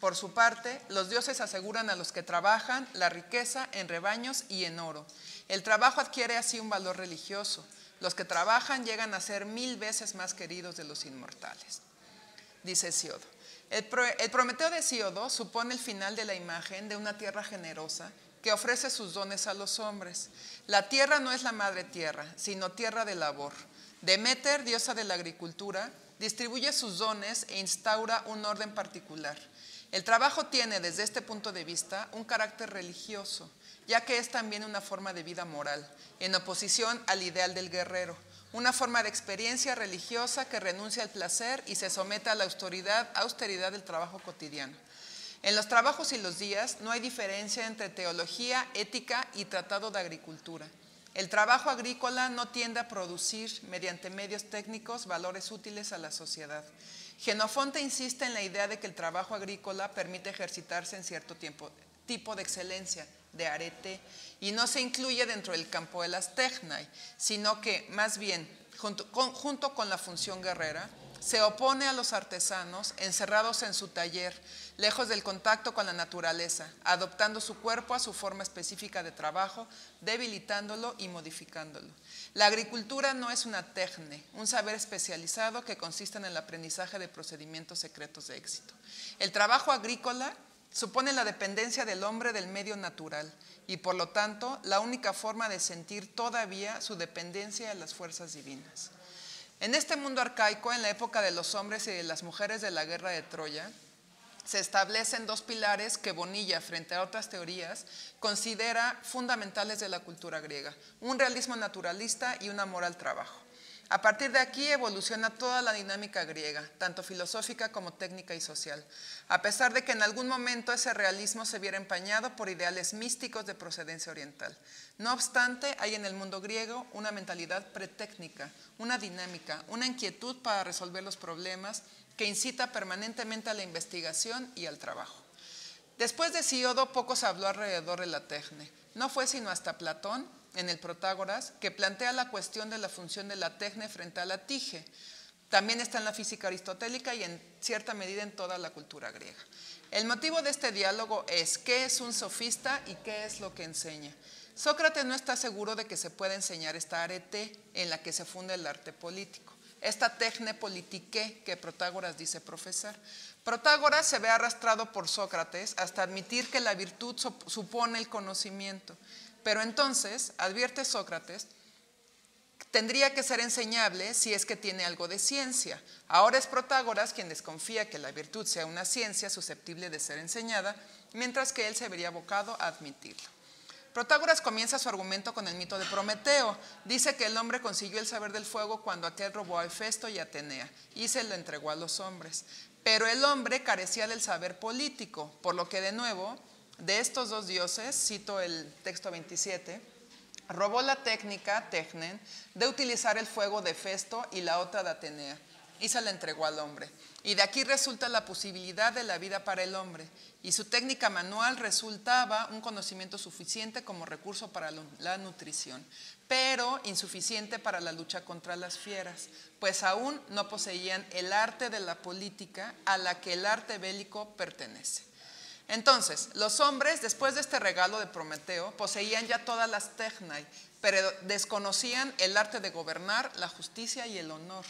por su parte, los dioses aseguran a los que trabajan la riqueza en rebaños y en oro. El trabajo adquiere así un valor religioso. Los que trabajan llegan a ser mil veces más queridos de los inmortales. Dice Hesiodo. El, Prometeo de Hesiodo supone el final de la imagen de una tierra generosa que ofrece sus dones a los hombres. La tierra no es la madre tierra, sino tierra de labor. Demeter, diosa de la agricultura, distribuye sus dones e instaura un orden particular. El trabajo tiene desde este punto de vista un carácter religioso, ya que es también una forma de vida moral, en oposición al ideal del guerrero, una forma de experiencia religiosa que renuncia al placer y se somete a la austeridad, austeridad del trabajo cotidiano. En los trabajos y los días no hay diferencia entre teología, ética y tratado de agricultura. El trabajo agrícola no tiende a producir, mediante medios técnicos, valores útiles a la sociedad. Genofonte insiste en la idea de que el trabajo agrícola permite ejercitarse en cierto tipo de excelencia, de arete, y no se incluye dentro del campo de las technai, sino que más bien, junto con la función guerrera, se opone a los artesanos encerrados en su taller, lejos del contacto con la naturaleza, adoptando su cuerpo a su forma específica de trabajo, debilitándolo y modificándolo. La agricultura no es una tecne, un saber especializado que consiste en el aprendizaje de procedimientos secretos de éxito. El trabajo agrícola supone la dependencia del hombre del medio natural y por lo tanto la única forma de sentir todavía su dependencia de las fuerzas divinas. En este mundo arcaico, en la época de los hombres y de las mujeres de la guerra de Troya, se establecen dos pilares que Bonilla, frente a otras teorías, considera fundamentales de la cultura griega, un realismo naturalista y una moral trabajo. A partir de aquí evoluciona toda la dinámica griega, tanto filosófica como técnica y social, a pesar de que en algún momento ese realismo se viera empañado por ideales místicos de procedencia oriental. No obstante, hay en el mundo griego una mentalidad pretécnica, una dinámica, una inquietud para resolver los problemas que incita permanentemente a la investigación y al trabajo. Después de Siodo, poco se habló alrededor de la tecne. No fue sino hasta Platón en el Protágoras, que plantea la cuestión de la función de la tecne frente a la tige. También está en la física aristotélica y en cierta medida en toda la cultura griega. El motivo de este diálogo es qué es un sofista y qué es lo que enseña. Sócrates no está seguro de que se pueda enseñar esta arete en la que se funda el arte político, esta tecne politique que Protágoras dice profesar. Protágoras se ve arrastrado por Sócrates hasta admitir que la virtud supone el conocimiento pero entonces, advierte Sócrates, tendría que ser enseñable si es que tiene algo de ciencia. Ahora es Protágoras quien desconfía que la virtud sea una ciencia susceptible de ser enseñada, mientras que él se vería abocado a admitirlo. Protágoras comienza su argumento con el mito de Prometeo. Dice que el hombre consiguió el saber del fuego cuando aquel robó a Hefesto y Atenea y se lo entregó a los hombres. Pero el hombre carecía del saber político, por lo que de nuevo de estos dos dioses, cito el texto 27, robó la técnica, Tecnen, de utilizar el fuego de Festo y la otra de Atenea. y se la entregó al hombre. Y de aquí resulta la posibilidad de la vida para el hombre. Y su técnica manual resultaba un conocimiento suficiente como recurso para la nutrición, pero insuficiente para la lucha contra las fieras, pues aún no poseían el arte de la política a la que el arte bélico pertenece. Entonces, los hombres, después de este regalo de Prometeo, poseían ya todas las technai, pero desconocían el arte de gobernar, la justicia y el honor.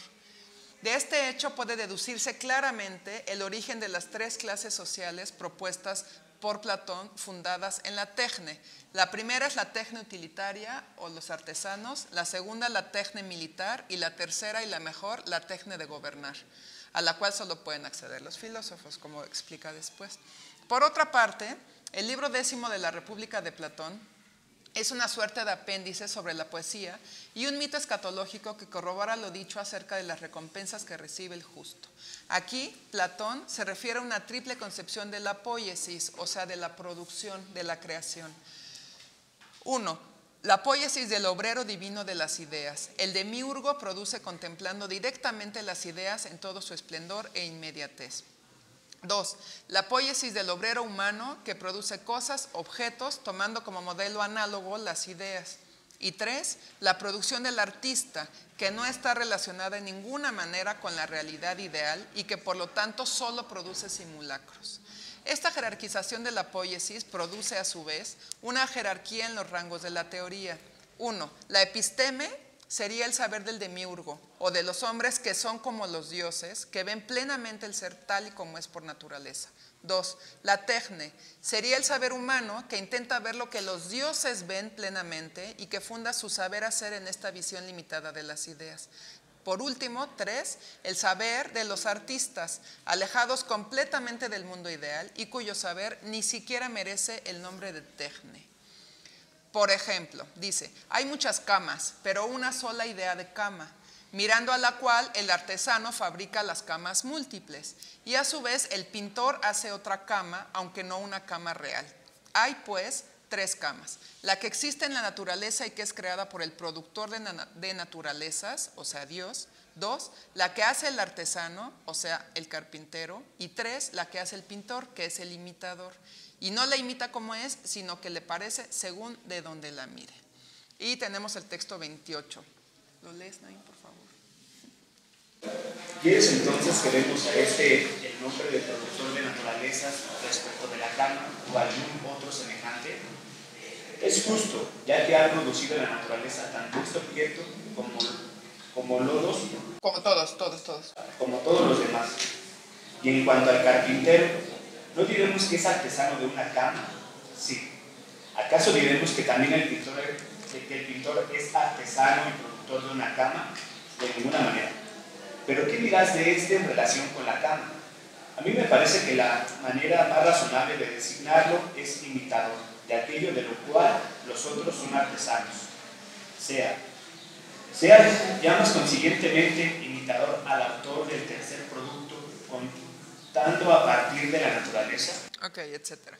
De este hecho puede deducirse claramente el origen de las tres clases sociales propuestas por Platón fundadas en la techne. La primera es la techne utilitaria o los artesanos, la segunda la techne militar y la tercera y la mejor la techne de gobernar, a la cual solo pueden acceder los filósofos, como explica después. Por otra parte, el libro décimo de la República de Platón es una suerte de apéndice sobre la poesía y un mito escatológico que corrobora lo dicho acerca de las recompensas que recibe el justo. Aquí, Platón se refiere a una triple concepción de la poiesis, o sea, de la producción, de la creación. Uno, la poiesis del obrero divino de las ideas. El demiurgo produce contemplando directamente las ideas en todo su esplendor e inmediatez. Dos, la poiesis del obrero humano que produce cosas, objetos, tomando como modelo análogo las ideas. Y tres, la producción del artista, que no está relacionada en ninguna manera con la realidad ideal y que por lo tanto solo produce simulacros. Esta jerarquización de la poiesis produce a su vez una jerarquía en los rangos de la teoría. Uno, la episteme sería el saber del demiurgo o de los hombres que son como los dioses, que ven plenamente el ser tal y como es por naturaleza. Dos, la techne sería el saber humano que intenta ver lo que los dioses ven plenamente y que funda su saber hacer en esta visión limitada de las ideas. Por último, tres, el saber de los artistas, alejados completamente del mundo ideal y cuyo saber ni siquiera merece el nombre de techne. Por ejemplo, dice, hay muchas camas, pero una sola idea de cama, mirando a la cual el artesano fabrica las camas múltiples y a su vez el pintor hace otra cama, aunque no una cama real. Hay pues tres camas, la que existe en la naturaleza y que es creada por el productor de, naturalezas, o sea, Dios. Dos, la que hace el artesano, o sea, el carpintero. Y tres, la que hace el pintor, que es el imitador. Y no la imita como es, sino que le parece según de donde la mire. Y tenemos el texto 28. ¿Lo lees, Naim, por favor? ¿Quieres entonces que vemos a este el nombre del productor de naturalezas respecto de la cama o algún otro semejante? Es justo, ya que ha producido la naturaleza tanto este objeto como, como lodos. Como todos, todos, todos. Como todos los demás. Y en cuanto al carpintero, ¿No diremos que es artesano de una cama? Sí. ¿Acaso diremos que también el pintor, que el pintor es artesano y productor de una cama? De ninguna manera. Pero ¿qué dirás de este en relación con la cama? A mí me parece que la manera más razonable de designarlo es imitador, de aquello de lo cual los otros son artesanos. Sea, sea llamas consiguientemente imitador al autor del tercer producto con tanto a partir de la naturaleza. Ok, etcétera.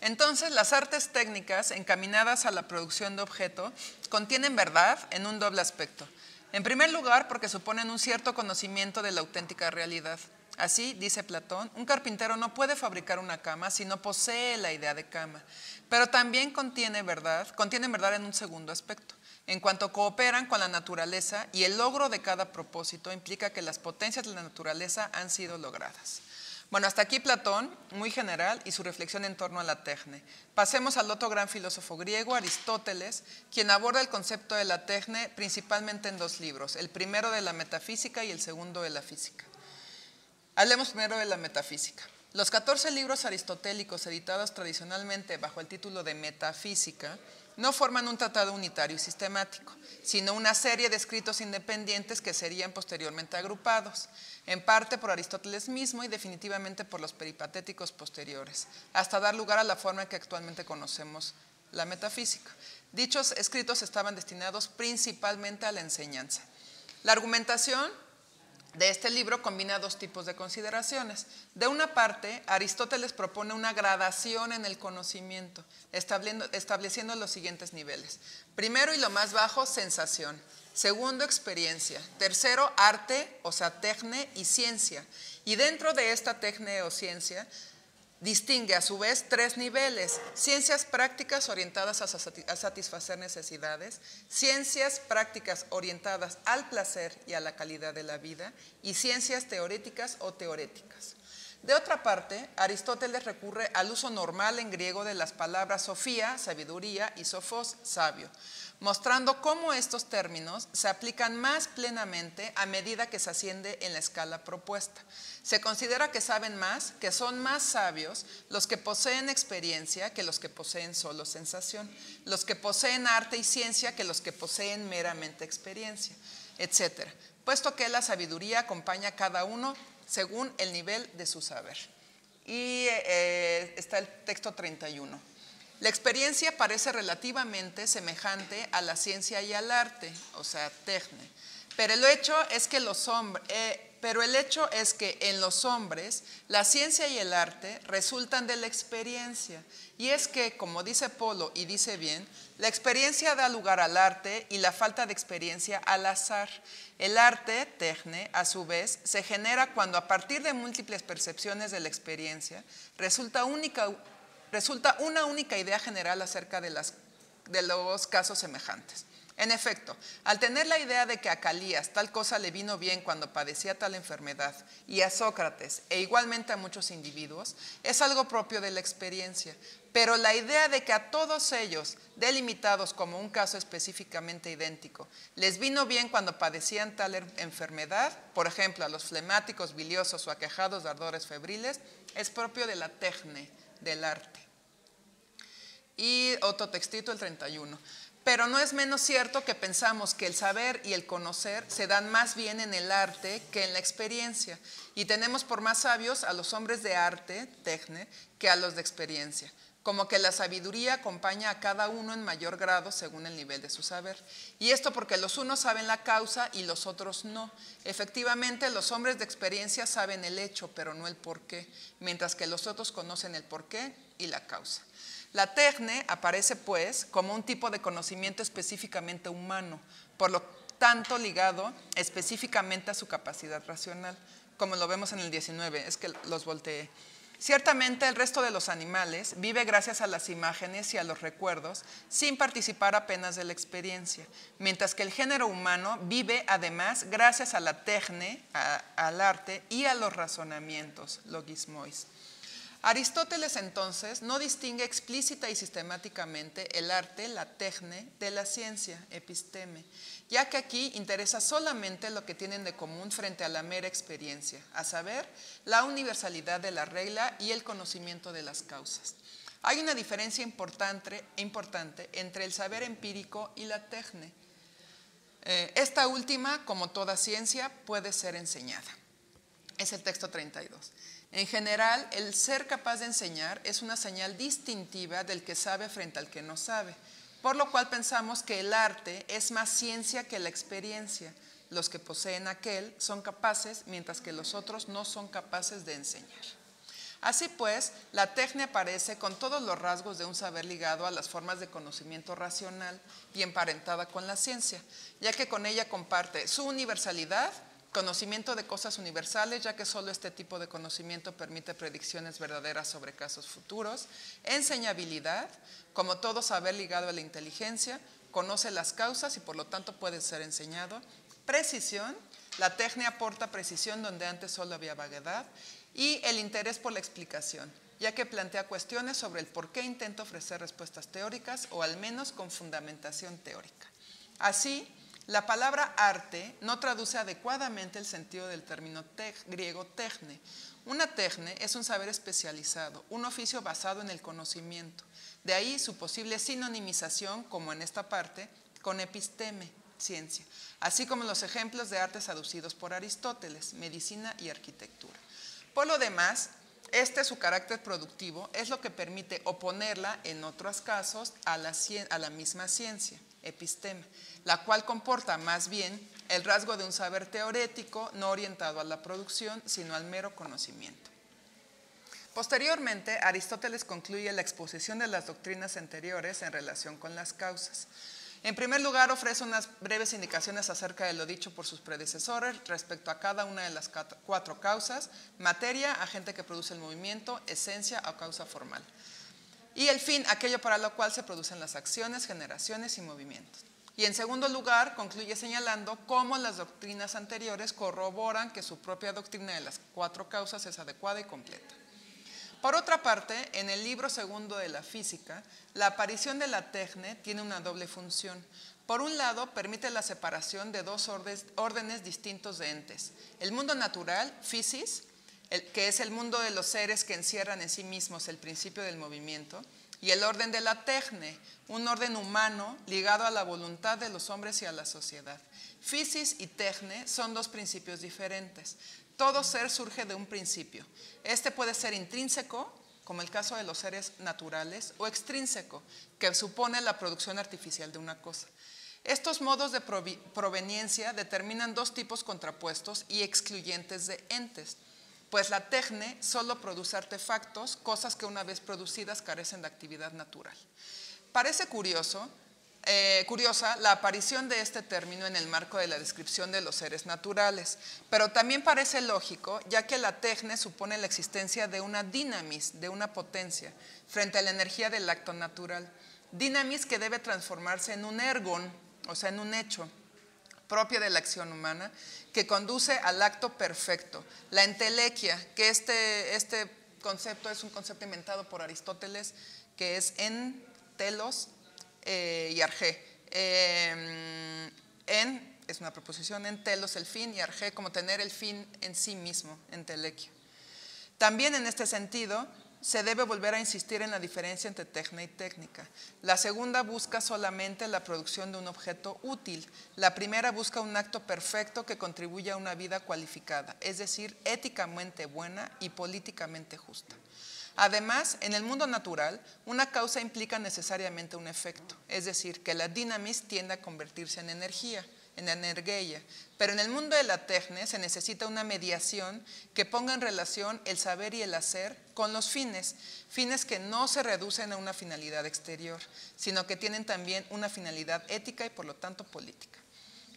Entonces, las artes técnicas encaminadas a la producción de objeto contienen verdad en un doble aspecto. En primer lugar, porque suponen un cierto conocimiento de la auténtica realidad. Así, dice Platón, un carpintero no puede fabricar una cama si no posee la idea de cama. Pero también contiene verdad, contienen verdad en un segundo aspecto. En cuanto cooperan con la naturaleza y el logro de cada propósito implica que las potencias de la naturaleza han sido logradas. Bueno, hasta aquí Platón, muy general, y su reflexión en torno a la tecne. Pasemos al otro gran filósofo griego, Aristóteles, quien aborda el concepto de la tecne principalmente en dos libros, el primero de la metafísica y el segundo de la física. Hablemos primero de la metafísica. Los 14 libros aristotélicos editados tradicionalmente bajo el título de metafísica no forman un tratado unitario y sistemático, sino una serie de escritos independientes que serían posteriormente agrupados, en parte por Aristóteles mismo y definitivamente por los peripatéticos posteriores, hasta dar lugar a la forma en que actualmente conocemos la metafísica. Dichos escritos estaban destinados principalmente a la enseñanza. La argumentación de este libro combina dos tipos de consideraciones. De una parte, Aristóteles propone una gradación en el conocimiento, estableciendo los siguientes niveles. Primero y lo más bajo, sensación. Segundo, experiencia. Tercero, arte, o sea, tecne y ciencia. Y dentro de esta tecne o ciencia, distingue a su vez tres niveles. Ciencias prácticas orientadas a satisfacer necesidades, ciencias prácticas orientadas al placer y a la calidad de la vida, y ciencias teoréticas o teoréticas. De otra parte, Aristóteles recurre al uso normal en griego de las palabras sofía, sabiduría, y sofos, sabio mostrando cómo estos términos se aplican más plenamente a medida que se asciende en la escala propuesta. Se considera que saben más, que son más sabios los que poseen experiencia que los que poseen solo sensación, los que poseen arte y ciencia que los que poseen meramente experiencia, etc. Puesto que la sabiduría acompaña a cada uno según el nivel de su saber. Y eh, está el texto 31. La experiencia parece relativamente semejante a la ciencia y al arte, o sea, tecne. Pero el hecho es que eh, pero el hecho es que en los hombres la ciencia y el arte resultan de la experiencia. Y es que, como dice Polo y dice bien, la experiencia da lugar al arte y la falta de experiencia al azar. El arte, tecne, a su vez, se genera cuando a partir de múltiples percepciones de la experiencia resulta única resulta una única idea general acerca de, los casos semejantes. En efecto, al tener la idea de que a Calías tal cosa le vino bien cuando padecía tal enfermedad, y a Sócrates, e igualmente a muchos individuos, es algo propio de la experiencia. Pero la idea de que a todos ellos, delimitados como un caso específicamente idéntico, les vino bien cuando padecían tal enfermedad, por ejemplo, a los flemáticos, biliosos o aquejados de ardores febriles, es propio de la tecne, del arte. Y otro textito, el 31. Pero no es menos cierto que pensamos que el saber y el conocer se dan más bien en el arte que en la experiencia. Y tenemos por más sabios a los hombres de arte, tecne, que a los de experiencia. Como que la sabiduría acompaña a cada uno en mayor grado según el nivel de su saber. Y esto porque los unos saben la causa y los otros no. Efectivamente, los hombres de experiencia saben el hecho, pero no el porqué, mientras que los otros conocen el porqué y la causa. La tecne aparece, pues, como un tipo de conocimiento específicamente humano, por lo tanto ligado específicamente a su capacidad racional, como lo vemos en el 19, es que los volteé. Ciertamente el resto de los animales vive gracias a las imágenes y a los recuerdos sin participar apenas de la experiencia, mientras que el género humano vive además gracias a la tecne, al arte y a los razonamientos, logismois. Aristóteles entonces no distingue explícita y sistemáticamente el arte, la tecne, de la ciencia, episteme, ya que aquí interesa solamente lo que tienen de común frente a la mera experiencia, a saber, la universalidad de la regla y el conocimiento de las causas. Hay una diferencia importante, importante entre el saber empírico y la tecne. Eh, esta última, como toda ciencia, puede ser enseñada. Es el texto 32. En general, el ser capaz de enseñar es una señal distintiva del que sabe frente al que no sabe, por lo cual pensamos que el arte es más ciencia que la experiencia. Los que poseen aquel son capaces, mientras que los otros no son capaces de enseñar. Así pues, la técnica aparece con todos los rasgos de un saber ligado a las formas de conocimiento racional y emparentada con la ciencia, ya que con ella comparte su universalidad, Conocimiento de cosas universales, ya que solo este tipo de conocimiento permite predicciones verdaderas sobre casos futuros. Enseñabilidad, como todo saber ligado a la inteligencia, conoce las causas y por lo tanto puede ser enseñado. Precisión, la técnica aporta precisión donde antes solo había vaguedad. Y el interés por la explicación, ya que plantea cuestiones sobre el por qué intenta ofrecer respuestas teóricas o al menos con fundamentación teórica. Así, la palabra arte no traduce adecuadamente el sentido del término griego techne. Una techne es un saber especializado, un oficio basado en el conocimiento. De ahí su posible sinonimización, como en esta parte, con episteme, ciencia, así como los ejemplos de artes aducidos por Aristóteles, medicina y arquitectura. Por lo demás, este su carácter productivo es lo que permite oponerla, en otros casos, a a la misma ciencia, episteme la cual comporta más bien el rasgo de un saber teorético no orientado a la producción, sino al mero conocimiento. Posteriormente, Aristóteles concluye la exposición de las doctrinas anteriores en relación con las causas. En primer lugar, ofrece unas breves indicaciones acerca de lo dicho por sus predecesores respecto a cada una de las cuatro causas, materia, agente que produce el movimiento, esencia o causa formal. Y el fin, aquello para lo cual se producen las acciones, generaciones y movimientos. Y en segundo lugar, concluye señalando cómo las doctrinas anteriores corroboran que su propia doctrina de las cuatro causas es adecuada y completa. Por otra parte, en el libro segundo de la física, la aparición de la tecne tiene una doble función. Por un lado, permite la separación de dos órdenes distintos de entes. El mundo natural, physis, que es el mundo de los seres que encierran en sí mismos el principio del movimiento, y el orden de la tecne, un orden humano ligado a la voluntad de los hombres y a la sociedad. Physis y tecne son dos principios diferentes. Todo ser surge de un principio. Este puede ser intrínseco, como el caso de los seres naturales, o extrínseco, que supone la producción artificial de una cosa. Estos modos de proveniencia determinan dos tipos contrapuestos y excluyentes de entes, pues la tecne solo produce artefactos, cosas que una vez producidas carecen de actividad natural. Parece curioso eh, curiosa la aparición de este término en el marco de la descripción de los seres naturales, pero también parece lógico ya que la tecne supone la existencia de una dinamis, de una potencia, frente a la energía del acto natural. Dinamis que debe transformarse en un ergon, o sea, en un hecho propio de la acción humana, que conduce al acto perfecto. La entelequia, que este, este concepto es un concepto inventado por Aristóteles, que es en telos eh, y arge. Em, en es una proposición, en telos el fin y arge como tener el fin en sí mismo, en telequia. También en este sentido, se debe volver a insistir en la diferencia entre técnica y técnica. La segunda busca solamente la producción de un objeto útil. La primera busca un acto perfecto que contribuya a una vida cualificada, es decir, éticamente buena y políticamente justa. Además, en el mundo natural, una causa implica necesariamente un efecto, es decir, que la dinamis tiende a convertirse en energía, en energía. Pero en el mundo de la tecne se necesita una mediación que ponga en relación el saber y el hacer con los fines, fines que no se reducen a una finalidad exterior, sino que tienen también una finalidad ética y por lo tanto política.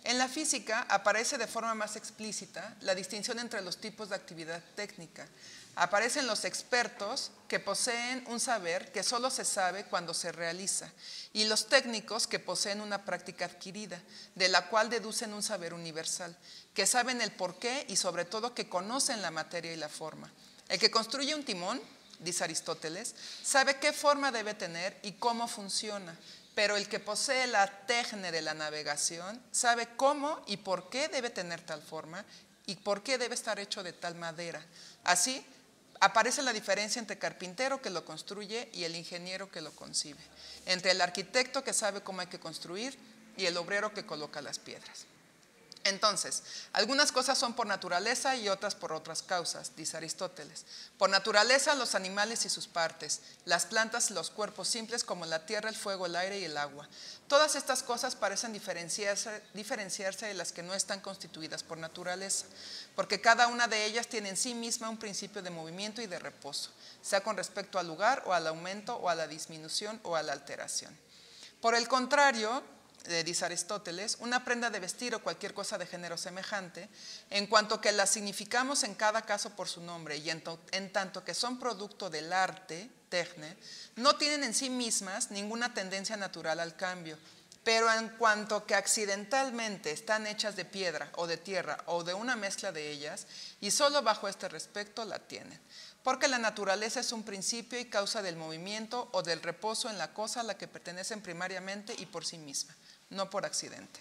En la física aparece de forma más explícita la distinción entre los tipos de actividad técnica, aparecen los expertos que poseen un saber que solo se sabe cuando se realiza y los técnicos que poseen una práctica adquirida, de la cual deducen un saber universal, que saben el porqué y sobre todo que conocen la materia y la forma. El que construye un timón, dice Aristóteles, sabe qué forma debe tener y cómo funciona, pero el que posee la técnica de la navegación sabe cómo y por qué debe tener tal forma y por qué debe estar hecho de tal madera. Así, aparece la diferencia entre carpintero que lo construye y el ingeniero que lo concibe, entre el arquitecto que sabe cómo hay que construir y el obrero que coloca las piedras. Entonces, algunas cosas son por naturaleza y otras por otras causas, dice Aristóteles. Por naturaleza los animales y sus partes, las plantas y los cuerpos simples como la tierra, el fuego, el aire y el agua. Todas estas cosas parecen diferenciarse, diferenciarse de las que no están constituidas por naturaleza, porque cada una de ellas tiene en sí misma un principio de movimiento y de reposo, sea con respecto al lugar o al aumento o a la disminución o a la alteración. Por el contrario, dice Aristóteles, una prenda de vestir o cualquier cosa de género semejante, en cuanto que la significamos en cada caso por su nombre y en, tanto que son producto del arte, tecne, no tienen en sí mismas ninguna tendencia natural al cambio, pero en cuanto que accidentalmente están hechas de piedra o de tierra o de una mezcla de ellas, y solo bajo este respecto la tienen. Porque la naturaleza es un principio y causa del movimiento o del reposo en la cosa a la que pertenecen primariamente y por sí misma no por accidente.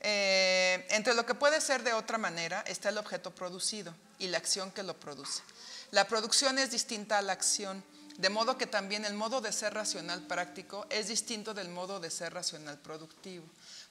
Eh, entre lo que puede ser de otra manera está el objeto producido y la acción que lo produce. La producción es distinta a la acción, de modo que también el modo de ser racional práctico es distinto del modo de ser racional productivo.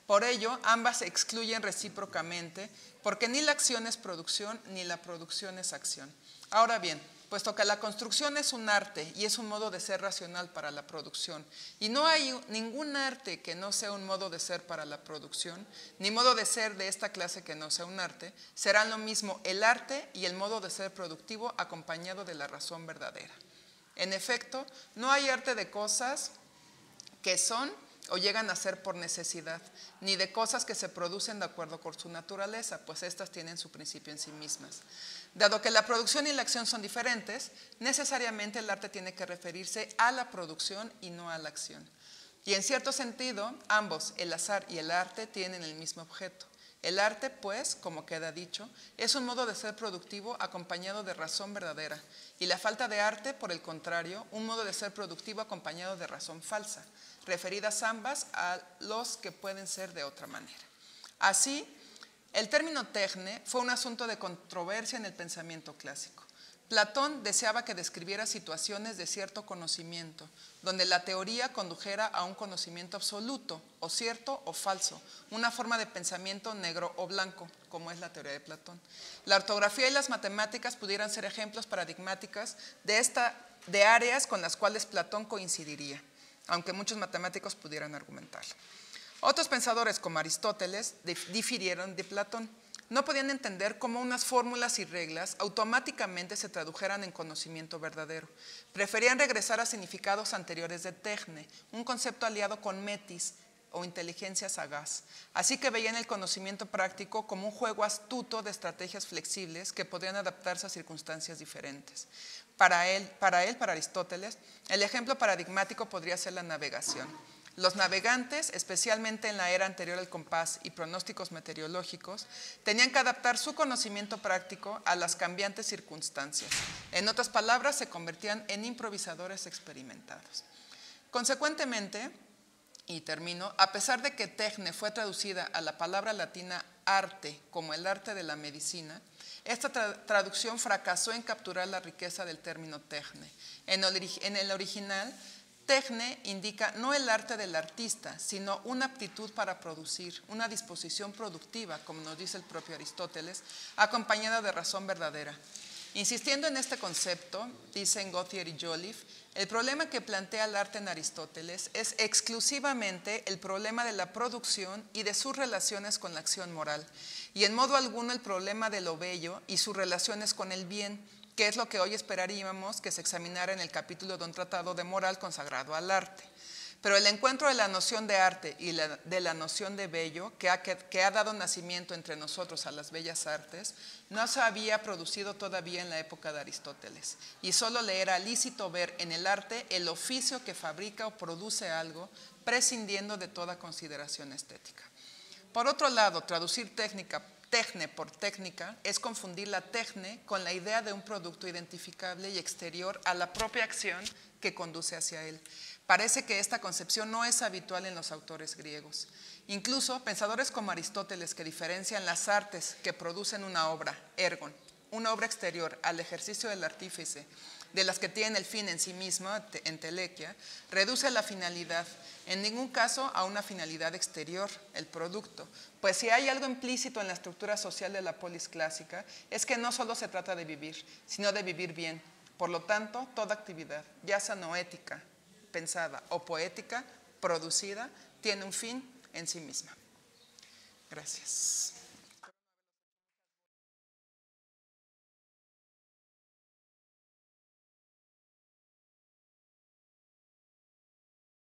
Por ello, ambas se excluyen recíprocamente, porque ni la acción es producción ni la producción es acción. Ahora bien, puesto que la construcción es un arte y es un modo de ser racional para la producción, y no hay ningún arte que no sea un modo de ser para la producción, ni modo de ser de esta clase que no sea un arte, serán lo mismo el arte y el modo de ser productivo acompañado de la razón verdadera. En efecto, no hay arte de cosas que son o llegan a ser por necesidad, ni de cosas que se producen de acuerdo con su naturaleza, pues éstas tienen su principio en sí mismas. Dado que la producción y la acción son diferentes, necesariamente el arte tiene que referirse a la producción y no a la acción. Y en cierto sentido, ambos, el azar y el arte, tienen el mismo objeto. El arte, pues, como queda dicho, es un modo de ser productivo acompañado de razón verdadera, y la falta de arte, por el contrario, un modo de ser productivo acompañado de razón falsa, referidas ambas a los que pueden ser de otra manera. Así, el término tecne fue un asunto de controversia en el pensamiento clásico. Platón deseaba que describiera situaciones de cierto conocimiento, donde la teoría condujera a un conocimiento absoluto, o cierto o falso, una forma de pensamiento negro o blanco, como es la teoría de Platón. La ortografía y las matemáticas pudieran ser ejemplos paradigmáticas de, esta, de áreas con las cuales Platón coincidiría, aunque muchos matemáticos pudieran argumentarlo. Otros pensadores como Aristóteles difirieron de Platón no podían entender cómo unas fórmulas y reglas automáticamente se tradujeran en conocimiento verdadero. Preferían regresar a significados anteriores de tecne, un concepto aliado con metis o inteligencia sagaz. Así que veían el conocimiento práctico como un juego astuto de estrategias flexibles que podían adaptarse a circunstancias diferentes. Para él, para Aristóteles, el ejemplo paradigmático podría ser la navegación. Los navegantes, especialmente en la era anterior al compás y pronósticos meteorológicos, tenían que adaptar su conocimiento práctico a las cambiantes circunstancias. En otras palabras, se convertían en improvisadores experimentados. Consecuentemente, y termino, a pesar de que tecne fue traducida a la palabra latina arte como el arte de la medicina, esta traducción fracasó en capturar la riqueza del término tecne. En el original, Tecne indica no el arte del artista, sino una aptitud para producir, una disposición productiva, como nos dice el propio Aristóteles, acompañada de razón verdadera. Insistiendo en este concepto, dicen Gauthier y Joliffe, el problema que plantea el arte en Aristóteles es exclusivamente el problema de la producción y de sus relaciones con la acción moral, y en modo alguno el problema de lo bello y sus relaciones con el bien, que es lo que hoy esperaríamos que se examinara en el capítulo de un tratado de moral consagrado al arte. Pero el encuentro de la noción de arte y de la noción de bello, que ha, que ha, dado nacimiento entre nosotros a las bellas artes, no se había producido todavía en la época de Aristóteles. Y solo le era lícito ver en el arte el oficio que fabrica o produce algo, prescindiendo de toda consideración estética. Por otro lado, traducir técnica Tecne por técnica es confundir la tecne con la idea de un producto identificable y exterior a la propia acción que conduce hacia él. Parece que esta concepción no es habitual en los autores griegos. Incluso pensadores como Aristóteles que diferencian las artes que producen una obra, ergon, una obra exterior al ejercicio del artífice, de las que tienen el fin en sí mismo, entelequia, reduce la finalidad, en ningún caso a una finalidad exterior, el producto. Pues si hay algo implícito en la estructura social de la polis clásica, es que no solo se trata de vivir, sino de vivir bien. Por lo tanto, toda actividad, ya sea noética, pensada o poética, producida, tiene un fin en sí misma. Gracias.